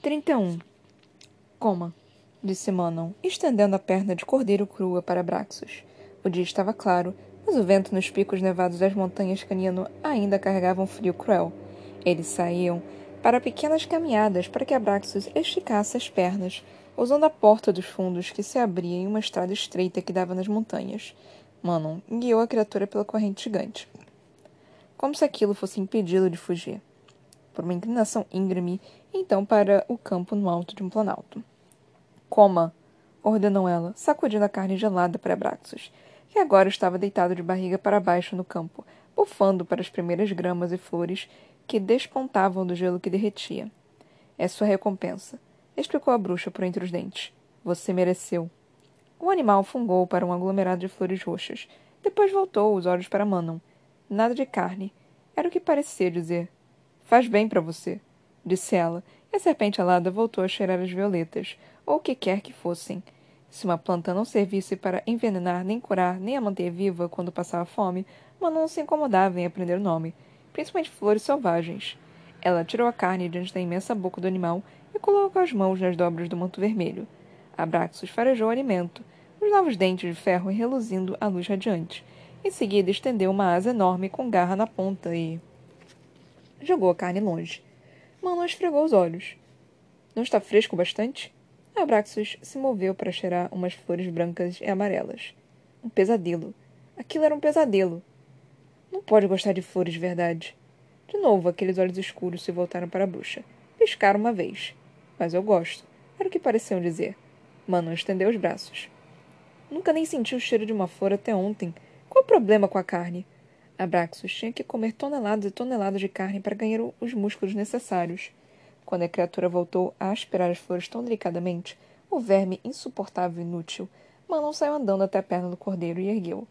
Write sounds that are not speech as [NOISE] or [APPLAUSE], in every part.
31. Coma, disse Manon, estendendo a perna de cordeiro crua para Braxos. O dia estava claro, mas o vento nos picos nevados das montanhas Canino ainda carregava um frio cruel. Eles saíam para pequenas caminhadas para que Abraxos esticasse as pernas, usando a porta dos fundos que se abria em uma estrada estreita que dava nas montanhas. Manon guiou a criatura pela corrente gigante, como se aquilo fosse impedi-lo de fugir. Por uma inclinação íngreme, então para o campo no alto de um planalto. Coma! ordenou ela, sacudindo a carne gelada para Abraxos, que agora estava deitado de barriga para baixo no campo, bufando para as primeiras gramas e flores que despontavam do gelo que derretia. É sua recompensa, explicou a bruxa por entre os dentes. Você mereceu. O animal fungou para um aglomerado de flores roxas. Depois voltou os olhos para Manon. Nada de carne. Era o que parecia dizer. Faz bem para você, disse ela, e a serpente alada voltou a cheirar as violetas, ou o que quer que fossem. Se uma planta não servisse para envenenar, nem curar, nem a manter viva quando passava fome, Manon se incomodava em aprender o nome, principalmente flores selvagens. Ela tirou a carne diante da imensa boca do animal e colocou as mãos nas dobras do manto vermelho. Abraxos farejou o alimento, os novos dentes de ferro reluzindo à luz radiante. Em seguida, estendeu uma asa enorme com garra na ponta e. jogou a carne longe. Manon esfregou os olhos. Não está fresco bastante? Abraxos se moveu para cheirar umas flores brancas e amarelas. Um pesadelo. Aquilo era um pesadelo. Não pode gostar de flores de verdade. De novo, aqueles olhos escuros se voltaram para a bruxa. Piscaram uma vez. Mas eu gosto. Era o que pareciam dizer. Manon estendeu os braços. Nunca nem senti o cheiro de uma flor até ontem. Qual o problema com a carne? Abraxos tinha que comer toneladas e toneladas de carne para ganhar os músculos necessários. Quando a criatura voltou a aspirar as flores tão delicadamente, o verme insuportável e inútil, Manon saiu andando até a perna do cordeiro e ergueu.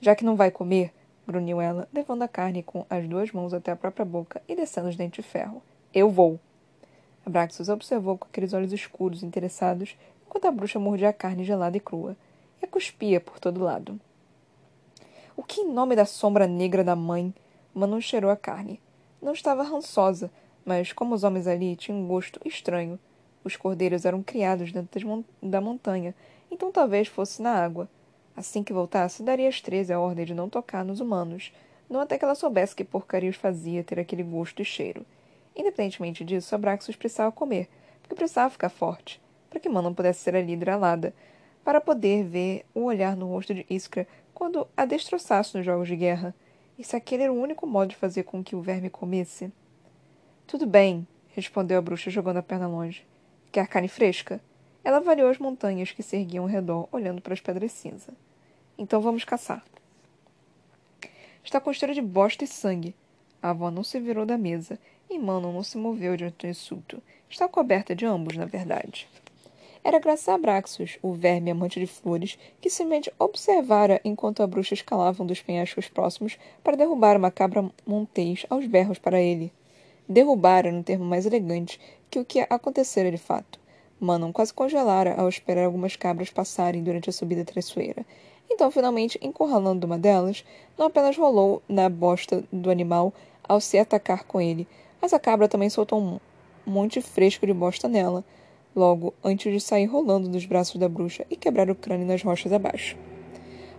Já que não vai comer, grunhiu ela, levando a carne com as duas mãos até a própria boca e descendo os dentes de ferro. Eu vou. Abraxos observou com aqueles olhos escuros interessados enquanto a bruxa mordia a carne gelada e crua e a cuspia por todo lado. O que em nome da sombra negra da mãe? Manon cheirou a carne. Não estava rançosa, mas como os homens ali tinham um gosto estranho. Os cordeiros eram criados dentro mon da montanha, então talvez fosse na água. Assim que voltasse, daria às treze a ordem de não tocar nos humanos, não até que ela soubesse que porcaria os fazia ter aquele gosto e cheiro. Independentemente disso, Abraxos precisava comer, porque precisava ficar forte, para que Manon pudesse ser a líder alada, para poder ver o olhar no rosto de Iskra quando a destroçasse nos jogos de guerra. E se aquele era o único modo de fazer com que o verme comesse? Tudo bem, respondeu a bruxa, jogando a perna longe. Quer carne fresca? Ela avaliou as montanhas que se erguiam ao redor, olhando para as pedras cinza. Então vamos caçar. Está com cheiro de bosta e sangue. A avó não se virou da mesa e Manon não se moveu diante do insulto. Está coberta de ambos, na verdade. Era graças a Abraxos, o verme amante de flores, que simplesmente observara enquanto a bruxa escalava um dos penhascos próximos para derrubar uma cabra montês aos berros para ele. Derrubara no termo mais elegante que o que acontecera de fato. Manon quase congelara ao esperar algumas cabras passarem durante a subida traiçoeira. Então, finalmente, encurralando uma delas, não apenas rolou na bosta do animal ao se atacar com ele, mas a cabra também soltou um monte fresco de bosta nela, logo antes de sair rolando dos braços da bruxa e quebrar o crânio nas rochas abaixo.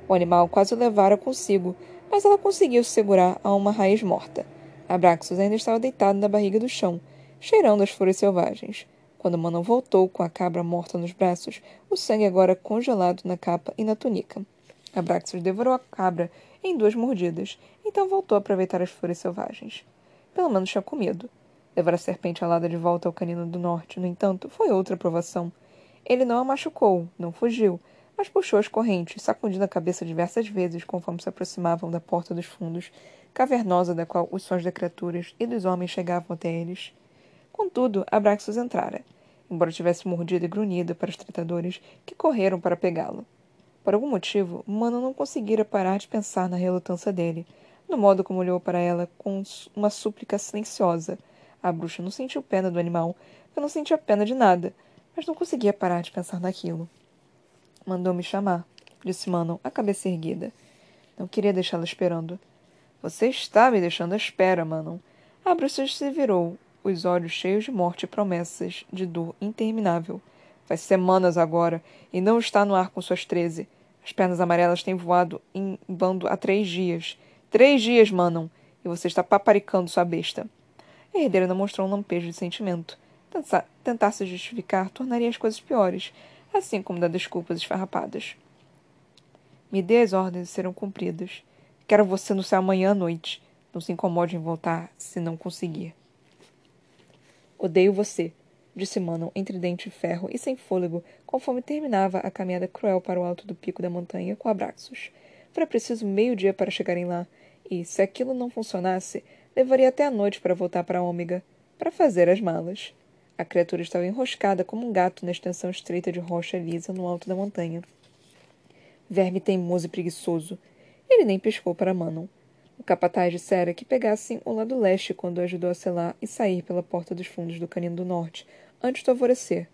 O animal quase o levara consigo, mas ela conseguiu se segurar a uma raiz morta. Abraxos ainda estava deitado na barriga do chão, cheirando as flores selvagens. Quando Manon voltou com a cabra morta nos braços, o sangue agora congelado na capa e na túnica. Abraxos devorou a cabra em duas mordidas, então voltou a aproveitar as flores selvagens. Pelo menos tinha comido. Levar a serpente alada de volta ao canino do norte, no entanto, foi outra provação. Ele não a machucou, não fugiu, mas puxou as correntes, sacudindo a cabeça diversas vezes conforme se aproximavam da porta dos fundos, cavernosa da qual os sons das criaturas e dos homens chegavam até eles. Contudo, Abraxos entrara, embora tivesse mordido e grunhido para os tratadores que correram para pegá-lo. Por algum motivo, Mano não conseguira parar de pensar na relutância dele, no modo como olhou para ela com uma súplica silenciosa. A bruxa não sentiu pena do animal, eu não sentia pena de nada, mas não conseguia parar de pensar naquilo. Mandou-me chamar, disse Manon, a cabeça erguida. Não queria deixá-la esperando. Você está me deixando à espera, Manon. A bruxa se virou, os olhos cheios de morte e promessas de dor interminável. Faz semanas agora, e não está no ar com suas treze. As pernas amarelas têm voado em bando há três dias. Três dias, Manon, e você está paparicando sua besta. A herdeira não mostrou um lampejo de sentimento. Tentar, se justificar tornaria as coisas piores, assim como dar desculpas esfarrapadas. Me dê as ordens e serão cumpridas. Quero você no céu amanhã à noite. Não se incomode em voltar se não conseguir. Odeio você, disse Manon entre dente de ferro e sem fôlego, conforme terminava a caminhada cruel para o alto do pico da montanha com abraços. Fora preciso meio-dia para chegarem lá, e, se aquilo não funcionasse, levaria até a noite para voltar para Ômega, para fazer as malas. A criatura estava enroscada como um gato na extensão estreita de rocha lisa no alto da montanha. Verme teimoso e preguiçoso. Ele nem piscou para Manon. O capataz dissera que pegassem o lado leste quando o ajudou a selar e sair pela porta dos fundos do canino do norte, antes do alvorecer.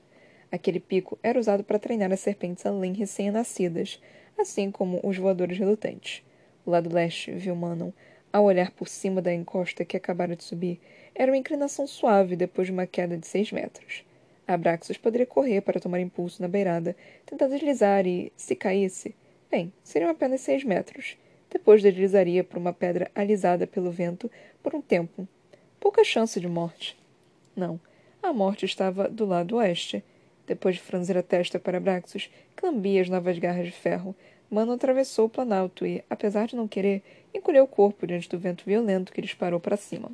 Aquele pico era usado para treinar as serpentes além recém-nascidas, assim como os voadores relutantes. O lado leste, viu Manon, ao olhar por cima da encosta que acabara de subir, era uma inclinação suave depois de uma queda de seis metros. Abraxas poderia correr para tomar impulso na beirada, tentar deslizar e, se caísse, bem, seriam apenas seis metros. Depois deslizaria por uma pedra alisada pelo vento por um tempo. Pouca chance de morte. Não, a morte estava do lado oeste. Depois de franzir a testa para Abraxos, que lambia as novas garras de ferro, Mano atravessou o planalto e, apesar de não querer, encolheu o corpo diante do vento violento que disparou para cima.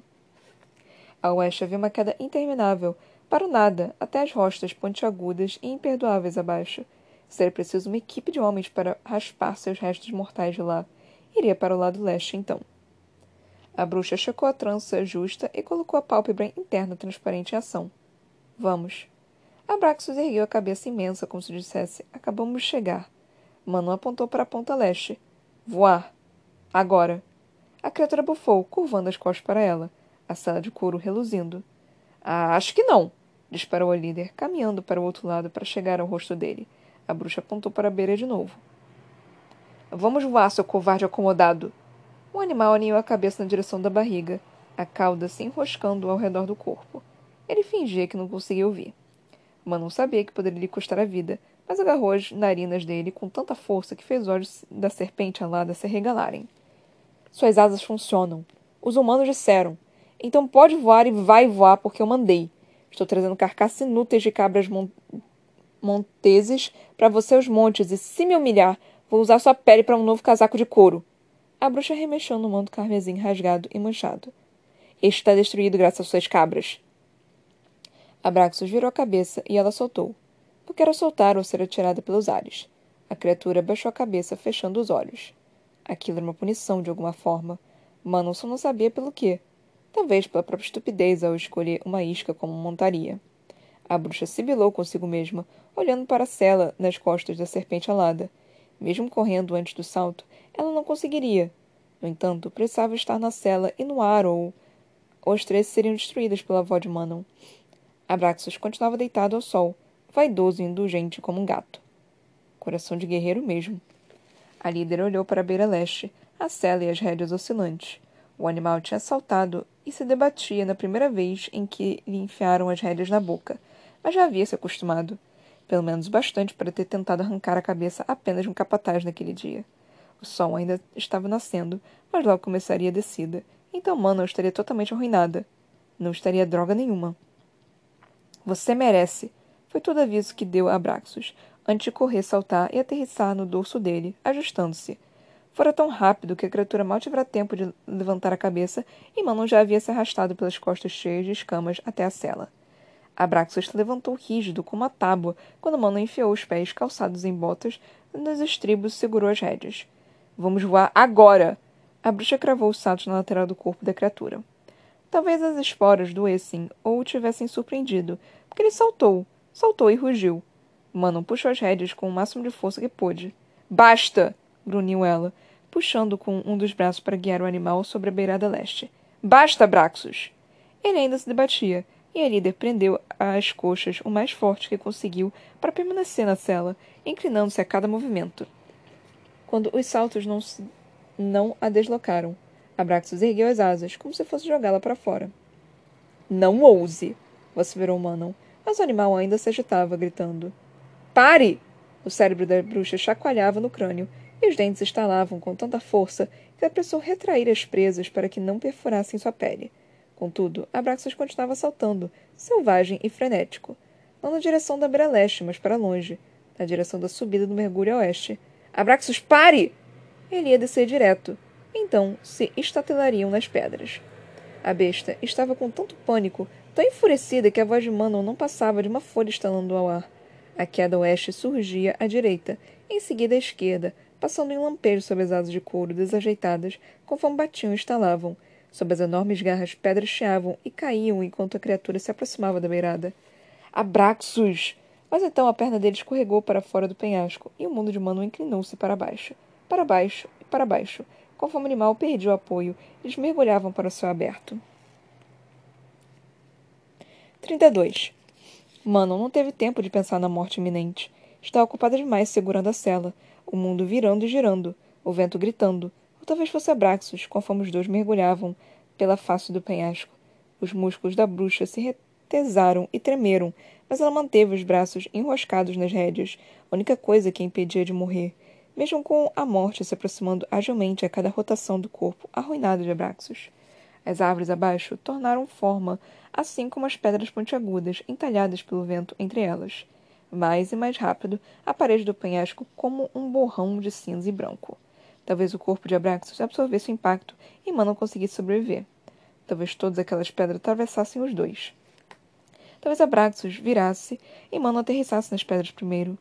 A oeste havia uma queda interminável, para o nada, até as rostas pontiagudas e imperdoáveis abaixo. Seria preciso uma equipe de homens para raspar seus restos mortais de lá. Iria para o lado leste, então. A bruxa checou a trança justa e colocou a pálpebra interna transparente em ação. Vamos. Abraxos ergueu a cabeça imensa, como se dissesse: Acabamos de chegar. Manu apontou para a ponta leste. Voar. Agora. A criatura bufou, curvando as costas para ela a sala de couro reluzindo. Ah, acho que não, disparou a líder, caminhando para o outro lado para chegar ao rosto dele. A bruxa apontou para a beira de novo. Vamos voar, seu covarde acomodado! O animal aninhou a cabeça na direção da barriga, a cauda se enroscando ao redor do corpo. Ele fingia que não conseguia ouvir. Manon sabia que poderia lhe custar a vida, mas agarrou as narinas dele com tanta força que fez os olhos da serpente alada se arregalarem. Suas asas funcionam. Os humanos disseram. Então pode voar e vai voar, porque eu mandei. Estou trazendo carcaças inúteis de cabras mon monteses para você aos montes, e se me humilhar, vou usar sua pele para um novo casaco de couro. A bruxa remexeu no manto carmesim rasgado e manchado. Este está destruído graças às suas cabras. Abraxos virou a cabeça e ela soltou. Porque era soltar ou ser atirada pelos ares. A criatura baixou a cabeça, fechando os olhos. Aquilo era uma punição de alguma forma. Manonson não sabia pelo quê, talvez pela própria estupidez ao escolher uma isca como montaria. A bruxa sibilou consigo mesma, olhando para a cela nas costas da serpente alada. Mesmo correndo antes do salto, ela não conseguiria. No entanto, precisava estar na cela e no ar, ou. as três seriam destruídas pela avó de Manon. Abraxas continuava deitado ao sol, vaidoso e indulgente como um gato. Coração de guerreiro mesmo. A líder olhou para a beira leste, a cela e as rédeas oscilantes. O animal tinha saltado e se debatia na primeira vez em que lhe enfiaram as rédeas na boca, mas já havia se acostumado. Pelo menos bastante para ter tentado arrancar a cabeça apenas de um capataz naquele dia. O sol ainda estava nascendo, mas logo começaria a descida, então Mana estaria totalmente arruinada. Não estaria droga nenhuma. Você merece, foi todo aviso que deu a Abraxos, antes de correr, saltar e aterrissar no dorso dele, ajustando-se, Fora tão rápido que a criatura mal tivera tempo de levantar a cabeça e Manon já havia se arrastado pelas costas cheias de escamas até a cela. Abraxas levantou rígido como uma tábua quando Manon enfiou os pés calçados em botas nos estribos e segurou as rédeas. Vamos voar agora! A bruxa cravou os saltos na lateral do corpo da criatura. Talvez as esporas doessem ou o tivessem surpreendido, porque ele saltou, saltou e rugiu. Manon puxou as rédeas com o máximo de força que pôde. Basta! grunhiu ela, puxando com um dos braços para guiar o animal sobre a beirada leste. Basta, Braxos! Ele ainda se debatia, e a líder prendeu as coxas o mais forte que conseguiu para permanecer na cela, inclinando-se a cada movimento. Quando os saltos não, se, não a deslocaram, Abraxos ergueu as asas, como se fosse jogá-la para fora. Não ouse! vociferou Manon, mas o animal ainda se agitava, gritando. Pare! O cérebro da bruxa chacoalhava no crânio, e os dentes estalavam com tanta força que apressou retrair as presas para que não perfurassem sua pele. Contudo, Abraxas continuava saltando, selvagem e frenético. Não na direção da beira leste, mas para longe, na direção da subida do mergulho a oeste. Abraxas, pare! Ele ia descer direto. Então se estatelariam nas pedras. A besta estava com tanto pânico, tão enfurecida que a voz de Manon não passava de uma folha estalando ao ar. A queda oeste surgia à direita, em seguida à esquerda, passando em lampejos sobre as asas de couro desajeitadas, conforme batiam e estalavam. Sob as enormes garras, pedras chiavam e caíam enquanto a criatura se aproximava da beirada. Abraxos! Mas então a perna dele escorregou para fora do penhasco e o mundo de Mano inclinou-se para baixo, para baixo e para baixo. Conforme o animal perdia o apoio, eles mergulhavam para o céu aberto. 32. Manon não teve tempo de pensar na morte iminente. Estava ocupada demais segurando a cela, o mundo virando e girando, o vento gritando, ou talvez fosse Abraxos, conforme os dois mergulhavam pela face do penhasco. Os músculos da bruxa se retesaram e tremeram, mas ela manteve os braços enroscados nas rédeas, a única coisa que a impedia de morrer, mesmo com a morte se aproximando agilmente a cada rotação do corpo arruinado de Abraxos. As árvores abaixo tornaram forma, assim como as pedras pontiagudas entalhadas pelo vento entre elas mais e mais rápido, a parede do penhasco como um borrão de cinza e branco. Talvez o corpo de Abraxas absorvesse o impacto e Manon conseguisse sobreviver. Talvez todas aquelas pedras atravessassem os dois. Talvez Abraxas virasse e Manon aterrissasse nas pedras primeiro.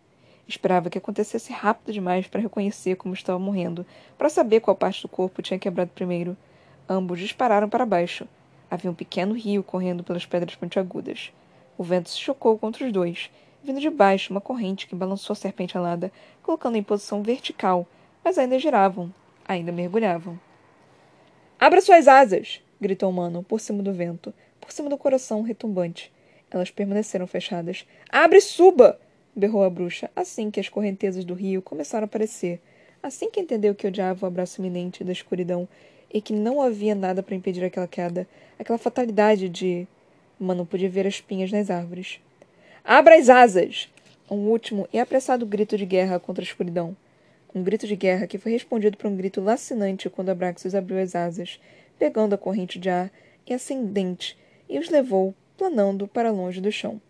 Esperava que acontecesse rápido demais para reconhecer como estava morrendo, para saber qual parte do corpo tinha quebrado primeiro. Ambos dispararam para baixo. Havia um pequeno rio correndo pelas pedras pontiagudas. O vento se chocou contra os dois, vindo de baixo uma corrente que balançou a serpente alada, colocando em posição vertical, mas ainda giravam, ainda mergulhavam. Abra suas asas! gritou Mano, por cima do vento, por cima do coração retumbante. Elas permaneceram fechadas. Abre e suba! berrou a bruxa, assim que as correntezas do rio começaram a aparecer, assim que entendeu que odiava o abraço iminente da escuridão e que não havia nada para impedir aquela queda, aquela fatalidade de. Mano podia ver as pinhas nas árvores. Abra as asas! Um último e apressado grito de guerra contra a escuridão. Um grito de guerra que foi respondido por um grito lacinante quando Abraxas abriu as asas, pegando a corrente de ar e ascendente, e os levou, planando para longe do chão.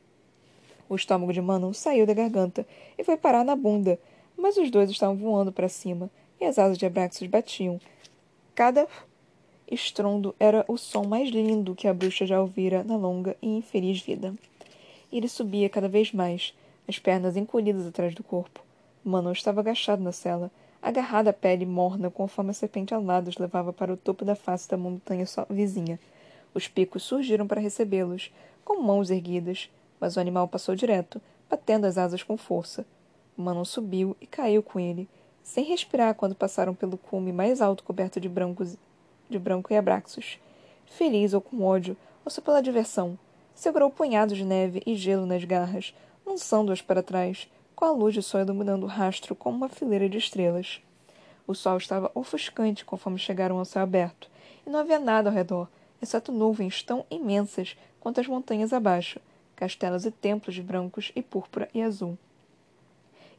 O estômago de Manon saiu da garganta e foi parar na bunda, mas os dois estavam voando para cima, e as asas de Abraxas batiam. Cada estrondo era o som mais lindo que a bruxa já ouvira na longa e infeliz vida ele subia cada vez mais, as pernas encolhidas atrás do corpo. Manon estava agachado na cela, agarrado à pele morna conforme a serpente alada os levava para o topo da face da montanha vizinha. Os picos surgiram para recebê-los, com mãos erguidas, mas o animal passou direto, batendo as asas com força. Manon subiu e caiu com ele, sem respirar quando passaram pelo cume mais alto coberto de brancos de branco e abraxos. Feliz ou com ódio, ou só pela diversão, segurou punhados de neve e gelo nas garras, lançando-as para trás, com a luz de sol iluminando o rastro como uma fileira de estrelas. O sol estava ofuscante conforme chegaram ao céu aberto, e não havia nada ao redor, exceto nuvens tão imensas quanto as montanhas abaixo, castelos e templos de brancos e púrpura e azul.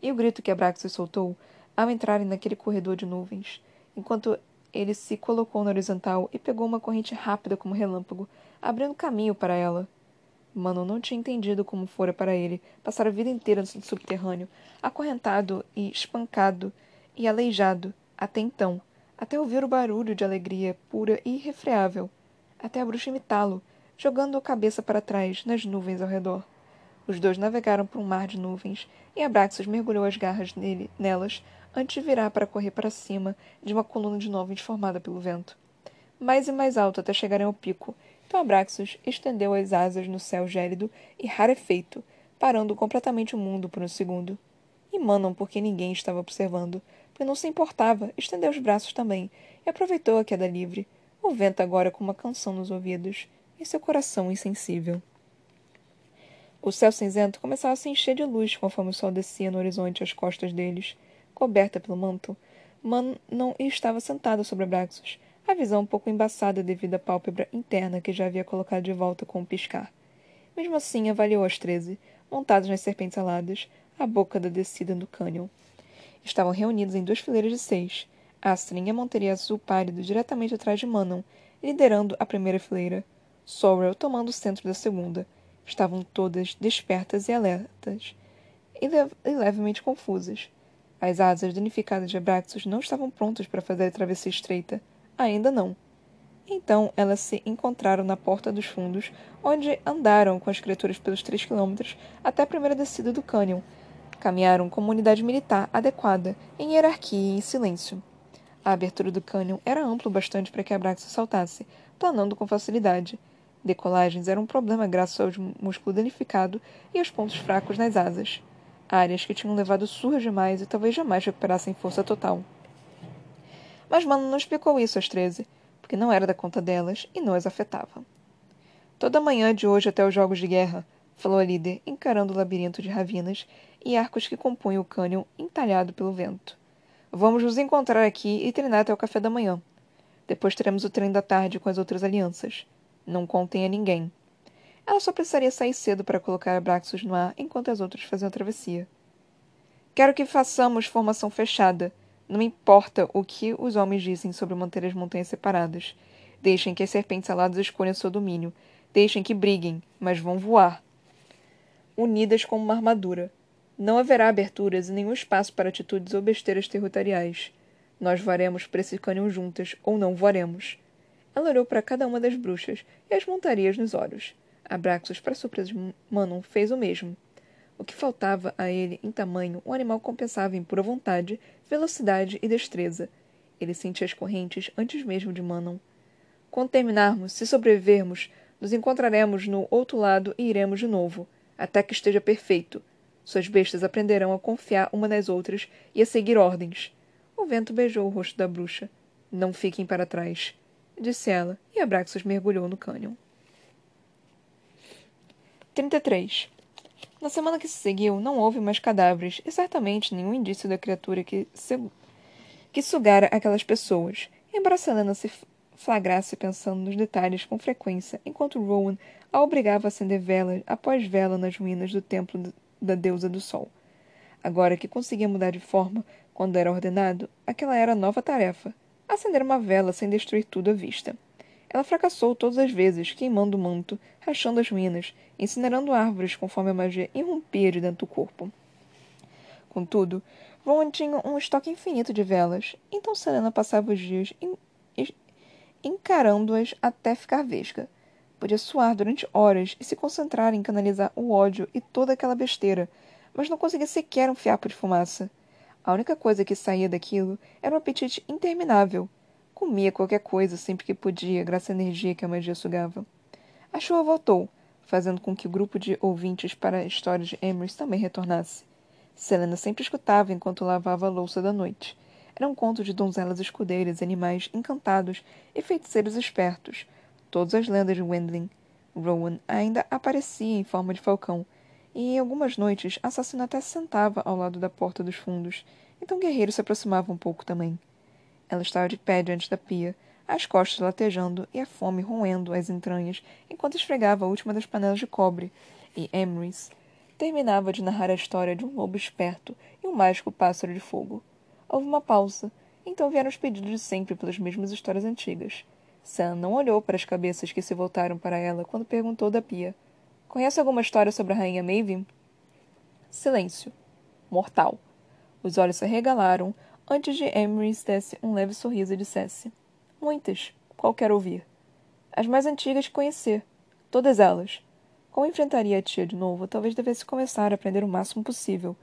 E o grito que Abraxas soltou ao entrarem naquele corredor de nuvens, enquanto ele se colocou na horizontal e pegou uma corrente rápida como relâmpago, abrindo caminho para ela. Mano não tinha entendido como fora para ele passar a vida inteira no subterrâneo, acorrentado e espancado e aleijado, até então, até ouvir o barulho de alegria pura e irrefreável, até a bruxa imitá-lo, jogando a cabeça para trás nas nuvens ao redor. Os dois navegaram por um mar de nuvens, e Abraxas mergulhou as garras nele, nelas antes de virar para correr para cima de uma coluna de nuvens formada pelo vento. Mais e mais alto até chegarem ao pico, então Abraxas estendeu as asas no céu gélido e rarefeito, parando completamente o mundo por um segundo. E Manon, porque ninguém estava observando, porque não se importava, estendeu os braços também e aproveitou a queda livre, o vento agora com uma canção nos ouvidos e seu coração insensível. O céu cinzento começava a se encher de luz conforme o sol descia no horizonte às costas deles. Coberta pelo manto, Manon estava sentada sobre Abraxas, a visão um pouco embaçada devido à pálpebra interna que já havia colocado de volta com um piscar. Mesmo assim, avaliou as treze, montados nas serpentes aladas, à boca da descida do cânion. Estavam reunidos em duas fileiras de seis. Astrid e a monteria azul pálido diretamente atrás de Manon, liderando a primeira fileira. Sorrel tomando o centro da segunda. Estavam todas despertas e alertas, e, le e levemente confusas. As asas danificadas de Abraxas não estavam prontas para fazer a travessia estreita. Ainda não. Então elas se encontraram na porta dos fundos, onde andaram com as criaturas pelos três quilômetros até a primeira descida do cânion. Caminharam como unidade militar adequada, em hierarquia e em silêncio. A abertura do cânion era amplo bastante para que Abraxas saltasse, planando com facilidade. Decolagens eram um problema graças ao músculo danificado e aos pontos fracos nas asas. Áreas que tinham levado surras demais e talvez jamais recuperassem força total. Mas Mano não explicou isso às treze, porque não era da conta delas e não as afetava. Toda manhã de hoje até os jogos de guerra, falou a líder, encarando o labirinto de ravinas e arcos que compunham o cânion entalhado pelo vento. Vamos nos encontrar aqui e treinar até o café da manhã. Depois teremos o treino da tarde com as outras alianças. Não contem a ninguém. Ela só precisaria sair cedo para colocar Abraxos no ar enquanto as outras faziam a travessia. Quero que façamos formação fechada, não importa o que os homens dizem sobre manter as montanhas separadas. Deixem que as serpentes aladas escolham seu domínio. Deixem que briguem, mas vão voar. Unidas como uma armadura. Não haverá aberturas e nenhum espaço para atitudes ou besteiras territoriais. Nós voaremos por esse cânion juntas, ou não voaremos. Ela olhou para cada uma das bruxas e as montarias nos olhos. Abraxos, para surpresa de Manon, fez o mesmo. O que faltava a ele em tamanho, o animal compensava em pura vontade, velocidade e destreza. Ele sentia as correntes antes mesmo de Manon. Quando terminarmos, se sobrevivermos, nos encontraremos no outro lado e iremos de novo, até que esteja perfeito. Suas bestas aprenderão a confiar uma nas outras e a seguir ordens. O vento beijou o rosto da bruxa. Não fiquem para trás, disse ela, e Abraxas mergulhou no cânion. 33. Na semana que se seguiu, não houve mais cadáveres e certamente nenhum indício da criatura que, se... que sugara aquelas pessoas, embora Selena se flagrasse pensando nos detalhes com frequência, enquanto Rowan a obrigava a acender vela após vela nas ruínas do templo da deusa do sol. Agora que conseguia mudar de forma quando era ordenado, aquela era a nova tarefa: acender uma vela sem destruir tudo à vista. Ela fracassou todas as vezes, queimando o manto, rachando as ruínas, incinerando árvores conforme a magia irrompia de dentro do corpo. Contudo, Rowan tinha um estoque infinito de velas, então Selena passava os dias encarando-as até ficar vesga. Podia suar durante horas e se concentrar em canalizar o ódio e toda aquela besteira, mas não conseguia sequer um fiapo de fumaça. A única coisa que saía daquilo era um apetite interminável, Comia qualquer coisa sempre que podia, graças à energia que a magia sugava. A chuva voltou, fazendo com que o grupo de ouvintes para a história de Emrys também retornasse. Selena sempre escutava enquanto lavava a louça da noite. Era um conto de donzelas escudeiras, animais encantados e feiticeiros espertos. Todas as lendas de Wendling. Rowan ainda aparecia em forma de falcão, e em algumas noites assassino até sentava ao lado da porta dos fundos, então Guerreiro se aproximava um pouco também. Ela estava de pé diante da pia, as costas latejando e a fome roendo as entranhas enquanto esfregava a última das panelas de cobre, e Emrys terminava de narrar a história de um lobo esperto e um mágico pássaro de fogo. Houve uma pausa, então vieram os pedidos de sempre pelas mesmas histórias antigas. Sam não olhou para as cabeças que se voltaram para ela quando perguntou da pia. Conhece alguma história sobre a rainha Maven? Silêncio. Mortal. Os olhos se arregalaram, antes de Emrys desse um leve sorriso e dissesse: Muitas. Qual quer ouvir? As mais antigas conhecer. Todas elas. Como enfrentaria a tia de novo, talvez devesse começar a aprender o máximo possível.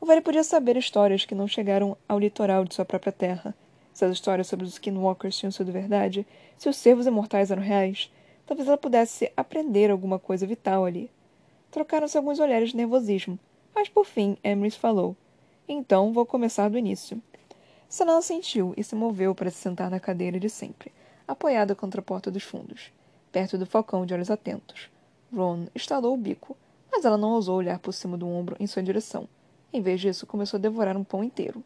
O velho podia saber histórias que não chegaram ao litoral de sua própria terra. Se as histórias sobre os Skinwalkers tinham sido verdade, se os servos imortais eram reais, talvez ela pudesse aprender alguma coisa vital ali. Trocaram-se alguns olhares de nervosismo, mas por fim Emrys falou. Então vou começar do início. Sanela sentiu e se moveu para se sentar na cadeira de sempre, apoiada contra a porta dos fundos, perto do falcão de olhos atentos. Ron estalou o bico, mas ela não ousou olhar por cima do ombro em sua direção. Em vez disso, começou a devorar um pão inteiro.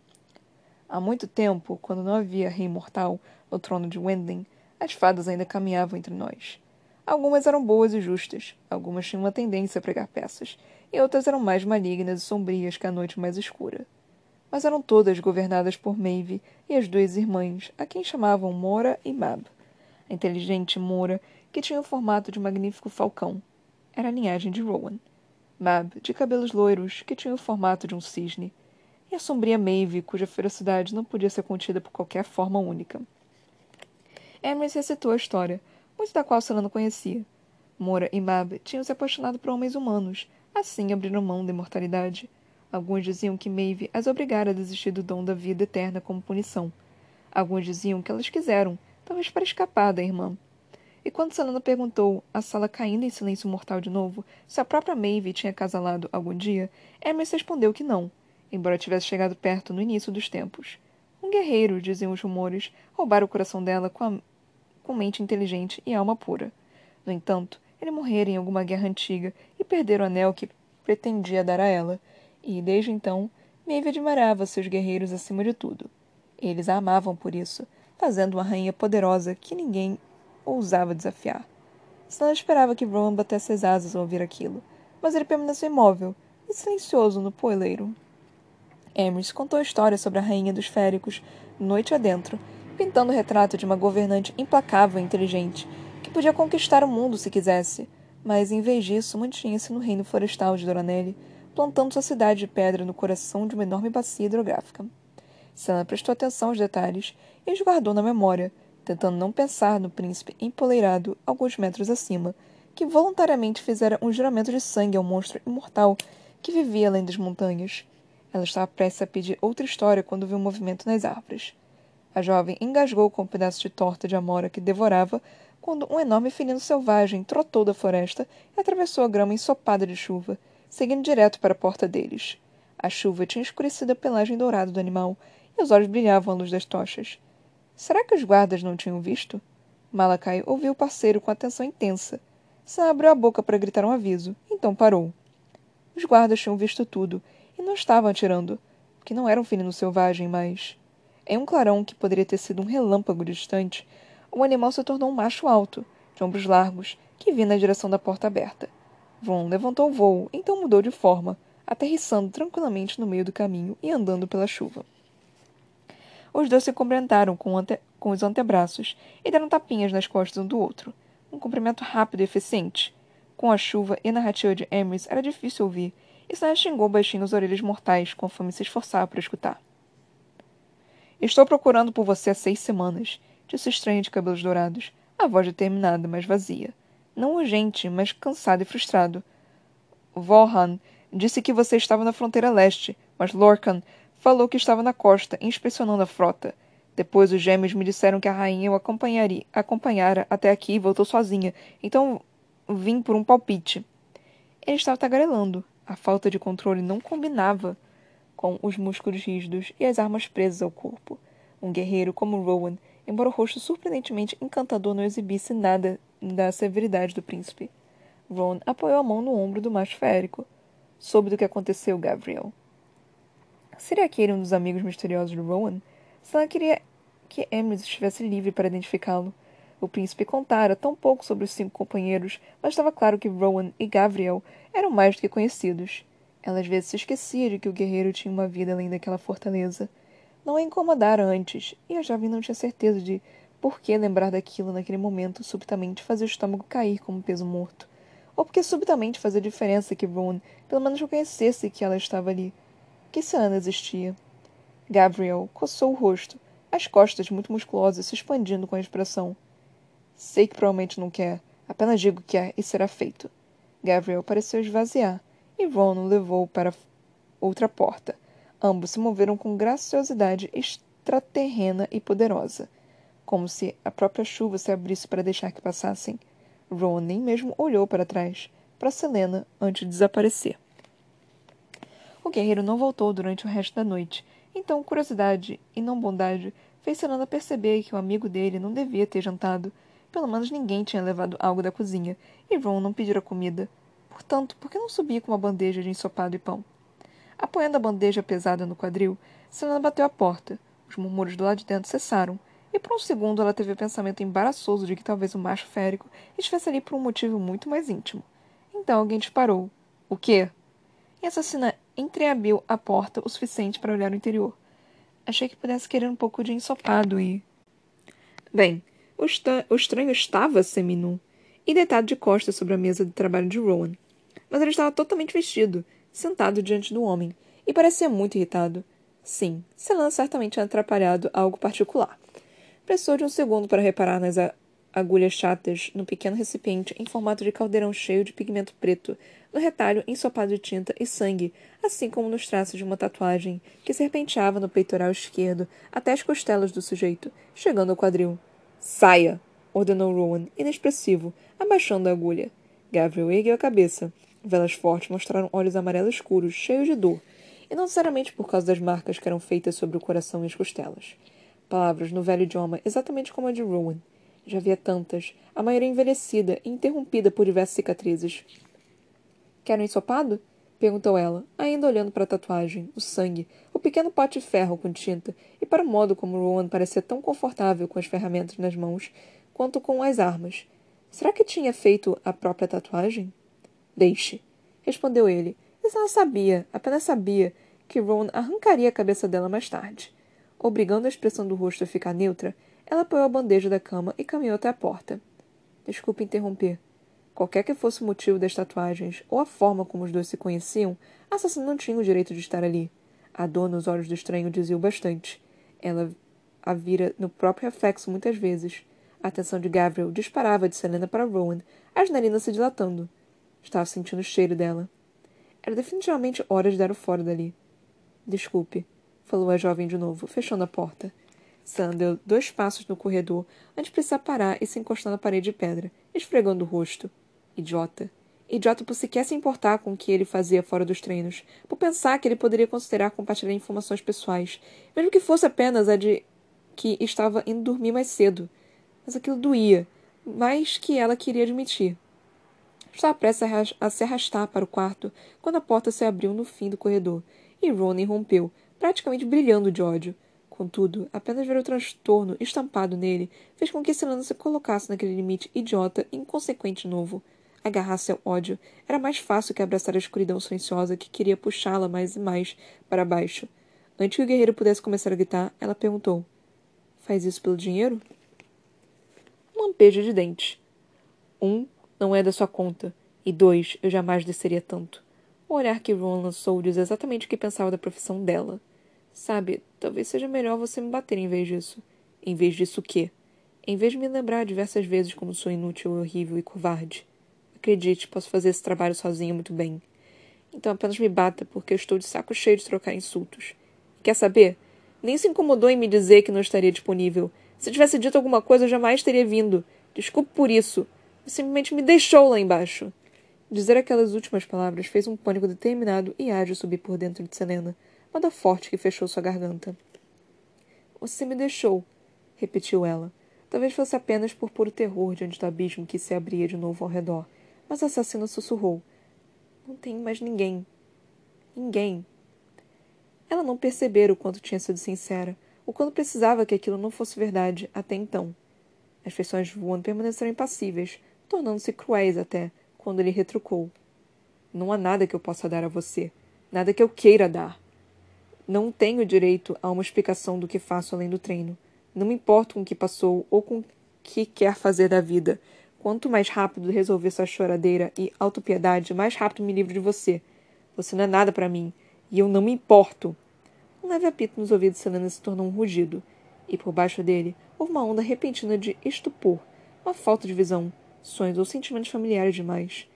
Há muito tempo, quando não havia rei mortal no trono de Wendling, As fadas ainda caminhavam entre nós. Algumas eram boas e justas, algumas tinham uma tendência a pregar peças, e outras eram mais malignas e sombrias que a noite mais escura. Mas eram todas governadas por Maeve e as duas irmãs, a quem chamavam Mora e Mab. A inteligente Mora, que tinha o formato de um magnífico falcão, era a linhagem de Rowan. Mab, de cabelos loiros, que tinha o formato de um cisne, e a sombria Maeve, cuja ferocidade não podia ser contida por qualquer forma única. Emrys recitou a história, muito da qual Selena conhecia. Mora e Mab tinham se apaixonado por homens humanos, assim abriram mão da imortalidade. Alguns diziam que Maeve as obrigara a desistir do dom da vida eterna como punição. Alguns diziam que elas quiseram, talvez para escapar da irmã. E quando Selena perguntou, a sala caindo em silêncio mortal de novo, se a própria Maeve tinha casalado algum dia, Hermes respondeu que não, embora tivesse chegado perto no início dos tempos. Um guerreiro, diziam os rumores, roubara o coração dela com, a... com mente inteligente e alma pura. No entanto, ele morrera em alguma guerra antiga e perdera o anel que pretendia dar a ela, e, desde então, Maeve admirava seus guerreiros acima de tudo. Eles a amavam por isso, fazendo uma rainha poderosa que ninguém ousava desafiar. Snell esperava que Rowan batesse as asas ao ouvir aquilo, mas ele permaneceu imóvel e silencioso no poeleiro. Emrys contou a história sobre a rainha dos féricos, noite adentro, pintando o retrato de uma governante implacável e inteligente, que podia conquistar o mundo se quisesse, mas em vez disso mantinha-se no reino florestal de Doranelli, plantando sua cidade de pedra no coração de uma enorme bacia hidrográfica. Senna prestou atenção aos detalhes e os guardou na memória, tentando não pensar no príncipe empoleirado alguns metros acima, que voluntariamente fizera um juramento de sangue ao monstro imortal que vivia além das montanhas. Ela estava prestes a pedir outra história quando viu um movimento nas árvores. A jovem engasgou com um pedaço de torta de amora que devorava quando um enorme felino selvagem trotou da floresta e atravessou a grama ensopada de chuva, seguindo direto para a porta deles. A chuva tinha escurecido a pelagem dourada do animal e os olhos brilhavam à luz das tochas. Será que os guardas não tinham visto? Malakai ouviu o parceiro com atenção intensa. Sam abriu a boca para gritar um aviso, então parou. Os guardas tinham visto tudo e não estavam atirando, porque não era um felino selvagem, mas. Em um clarão que poderia ter sido um relâmpago distante, o animal se tornou um macho alto, de ombros largos, que vinha na direção da porta aberta. Von levantou o voo, então mudou de forma, aterrissando tranquilamente no meio do caminho e andando pela chuva. Os dois se cumprimentaram com, ante... com os antebraços e deram tapinhas nas costas um do outro. Um cumprimento rápido e eficiente. Com a chuva e a narrativa de Emrys era difícil ouvir, e Sam xingou baixinho as orelhas mortais conforme se esforçava para escutar. Estou procurando por você há seis semanas, disse o estranho de cabelos dourados, a voz determinada, mas vazia. Não urgente, mas cansado e frustrado. Volhan disse que você estava na fronteira leste, mas Lorcan falou que estava na costa, inspecionando a frota. Depois os gêmeos me disseram que a rainha o acompanharia, acompanhara até aqui e voltou sozinha, então vim por um palpite. Ele estava tagarelando, a falta de controle não combinava com os músculos rígidos e as armas presas ao corpo. Um guerreiro como Rowan, embora o rosto surpreendentemente encantador não exibisse nada da severidade do príncipe. Ron apoiou a mão no ombro do macho férico. Soube do que aconteceu, Gabriel. Seria aquele um dos amigos misteriosos de Rowan? Sana queria que Emrys estivesse livre para identificá-lo. O príncipe contara tão pouco sobre os cinco companheiros, mas estava claro que Rowan e Gabriel eram mais do que conhecidos. Ela às vezes se esquecia de que o guerreiro tinha uma vida além daquela fortaleza. Não a incomodara antes, e a jovem não tinha certeza de por que lembrar daquilo naquele momento subitamente fazia o estômago cair como peso morto. Ou porque subitamente fazia diferença que Rowan pelo menos reconhecesse que ela estava ali. Que se Ana existia? Gabriel coçou o rosto, as costas muito musculosas se expandindo com a expressão. Sei que provavelmente não quer. Apenas digo que é e será feito. Gabriel pareceu esvaziar, e Ron o levou para outra porta. Ambos se moveram com graciosidade extraterrena e poderosa, como se a própria chuva se abrisse para deixar que passassem. Ron nem mesmo olhou para trás, para Selena, antes de desaparecer. O guerreiro não voltou durante o resto da noite, então curiosidade e não bondade fez Selena perceber que o amigo dele não devia ter jantado, pelo menos ninguém tinha levado algo da cozinha, e Ron não pedira comida. Portanto, por que não subia com uma bandeja de ensopado e pão? Apoiando a bandeja pesada no quadril, Selena bateu a porta. Os murmúrios do lado de dentro cessaram, e por um segundo ela teve o pensamento embaraçoso de que talvez o macho férico estivesse ali por um motivo muito mais íntimo. Então alguém disparou. O quê? E a assassina entreabriu a porta o suficiente para olhar o interior. Achei que pudesse querer um pouco de ensopado e. Bem, o, o estranho estava seminu e deitado de costas sobre a mesa de trabalho de Rowan. Mas ele estava totalmente vestido, sentado diante do homem, e parecia muito irritado. Sim, Selan certamente tinha atrapalhado algo particular. Precisou de um segundo para reparar nas agulhas chatas no pequeno recipiente em formato de caldeirão cheio de pigmento preto, no retalho ensopado de tinta e sangue, assim como nos traços de uma tatuagem que serpenteava no peitoral esquerdo até as costelas do sujeito, chegando ao quadril. Saia! ordenou Rowan, inexpressivo, abaixando a agulha. Gabriel ergueu a cabeça. Velas fortes mostraram olhos amarelos escuros, cheios de dor, e não necessariamente por causa das marcas que eram feitas sobre o coração e as costelas. Palavras no velho idioma, exatamente como a de Rowan. Já havia tantas, a maioria envelhecida e interrompida por diversas cicatrizes. Quer um ensopado? perguntou ela, ainda olhando para a tatuagem, o sangue, o pequeno pote de ferro com tinta, e para o modo como Rowan parecia tão confortável com as ferramentas nas mãos quanto com as armas. Será que tinha feito a própria tatuagem? Deixe, respondeu ele. Isso ela sabia, apenas sabia, que Ron arrancaria a cabeça dela mais tarde. Obrigando a expressão do rosto a ficar neutra, ela apoiou a bandeja da cama e caminhou até a porta. Desculpe interromper. Qualquer que fosse o motivo das tatuagens ou a forma como os dois se conheciam, a assassina não tinha o direito de estar ali. A dor nos olhos do estranho dizia o bastante. Ela a vira no próprio reflexo muitas vezes. A atenção de Gabriel disparava de Selena para Rowan, as narinas se dilatando. Estava sentindo o cheiro dela. Era definitivamente hora de dar o fora dali. Desculpe, falou a jovem de novo, fechando a porta. Sam deu dois passos no corredor antes de precisar parar e se encostar na parede de pedra, esfregando o rosto. Idiota. Idiota por sequer se importar com o que ele fazia fora dos treinos, por pensar que ele poderia considerar compartilhar informações pessoais, mesmo que fosse apenas a de que estava indo dormir mais cedo mas aquilo doía, mais que ela queria admitir. Estava prestes a se arrastar para o quarto quando a porta se abriu no fim do corredor e Ron irrompeu, praticamente brilhando de ódio. Contudo, apenas ver o transtorno estampado nele fez com que Selena se colocasse naquele limite idiota e inconsequente novo. Agarrar-se ao ódio era mais fácil que abraçar a escuridão silenciosa que queria puxá-la mais e mais para baixo. Antes que o guerreiro pudesse começar a gritar, ela perguntou: Faz isso pelo dinheiro? lampejo de dentes. Um, não é da sua conta. E dois, eu jamais desceria tanto. O olhar que Ron lançou diz exatamente o que pensava da profissão dela. Sabe, talvez seja melhor você me bater em vez disso. Em vez disso o quê? Em vez de me lembrar diversas vezes como sou inútil, horrível e covarde. Acredite, posso fazer esse trabalho sozinho muito bem. Então apenas me bata, porque eu estou de saco cheio de trocar insultos. Quer saber? Nem se incomodou em me dizer que não estaria disponível. Se tivesse dito alguma coisa, eu jamais teria vindo. Desculpe por isso. Você simplesmente me deixou lá embaixo. Dizer aquelas últimas palavras fez um pânico determinado e ágil subir por dentro de Selena, nada forte que fechou sua garganta. Você me deixou, repetiu ela. Talvez fosse apenas por puro terror diante do abismo que se abria de novo ao redor, mas a assassina sussurrou. Não tem mais ninguém. Ninguém. Ela não percebera o quanto tinha sido sincera, o quanto precisava que aquilo não fosse verdade até então. As feições Woon permaneceram impassíveis, tornando-se cruéis até, quando ele retrucou. Não há nada que eu possa dar a você. Nada que eu queira dar. Não tenho direito a uma explicação do que faço além do treino. Não me importo com o que passou ou com o que quer fazer da vida. Quanto mais rápido resolver sua choradeira e autopiedade, mais rápido me livro de você. Você não é nada para mim. E eu não me importo. Um leve apito nos ouvidos de Selena se tornou um rugido, e por baixo dele houve uma onda repentina de estupor, uma falta de visão, sonhos ou sentimentos familiares demais.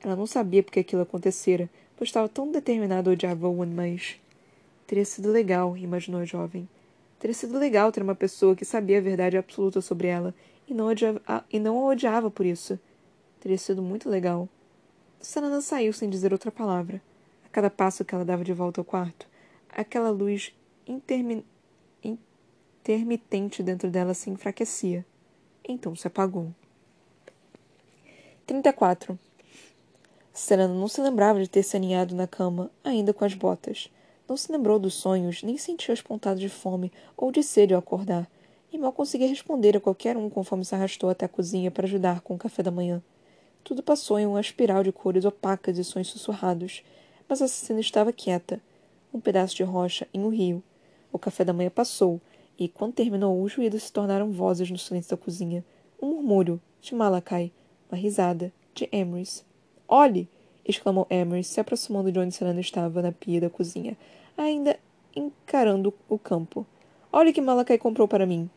Ela não sabia por que aquilo acontecera, pois estava tão determinada a odiar Rowan, mas. Teria sido legal, imaginou a jovem. Teria sido legal ter uma pessoa que sabia a verdade absoluta sobre ela e não, odiava, e não a odiava por isso. Teria sido muito legal. Selena saiu sem dizer outra palavra. A cada passo que ela dava de volta ao quarto, aquela luz intermi... intermitente dentro dela se enfraquecia. Então se apagou. 34. Serena não se lembrava de ter se aninhado na cama, ainda com as botas. Não se lembrou dos sonhos, nem sentiu as pontadas de fome ou de sede ao acordar. e mal conseguia responder a qualquer um conforme se arrastou até a cozinha para ajudar com o café da manhã. Tudo passou em uma espiral de cores opacas e sons sussurrados, mas a assassina estava quieta, um pedaço de rocha em um rio. O café da manhã passou, e, quando terminou, os ruídos se tornaram vozes no silêncio da cozinha. Um murmúrio de Malakai, uma risada de Emrys. Olhe! exclamou Emrys, se aproximando de onde Selena estava, na pia da cozinha, ainda encarando o campo. Olhe que Malakai comprou para mim.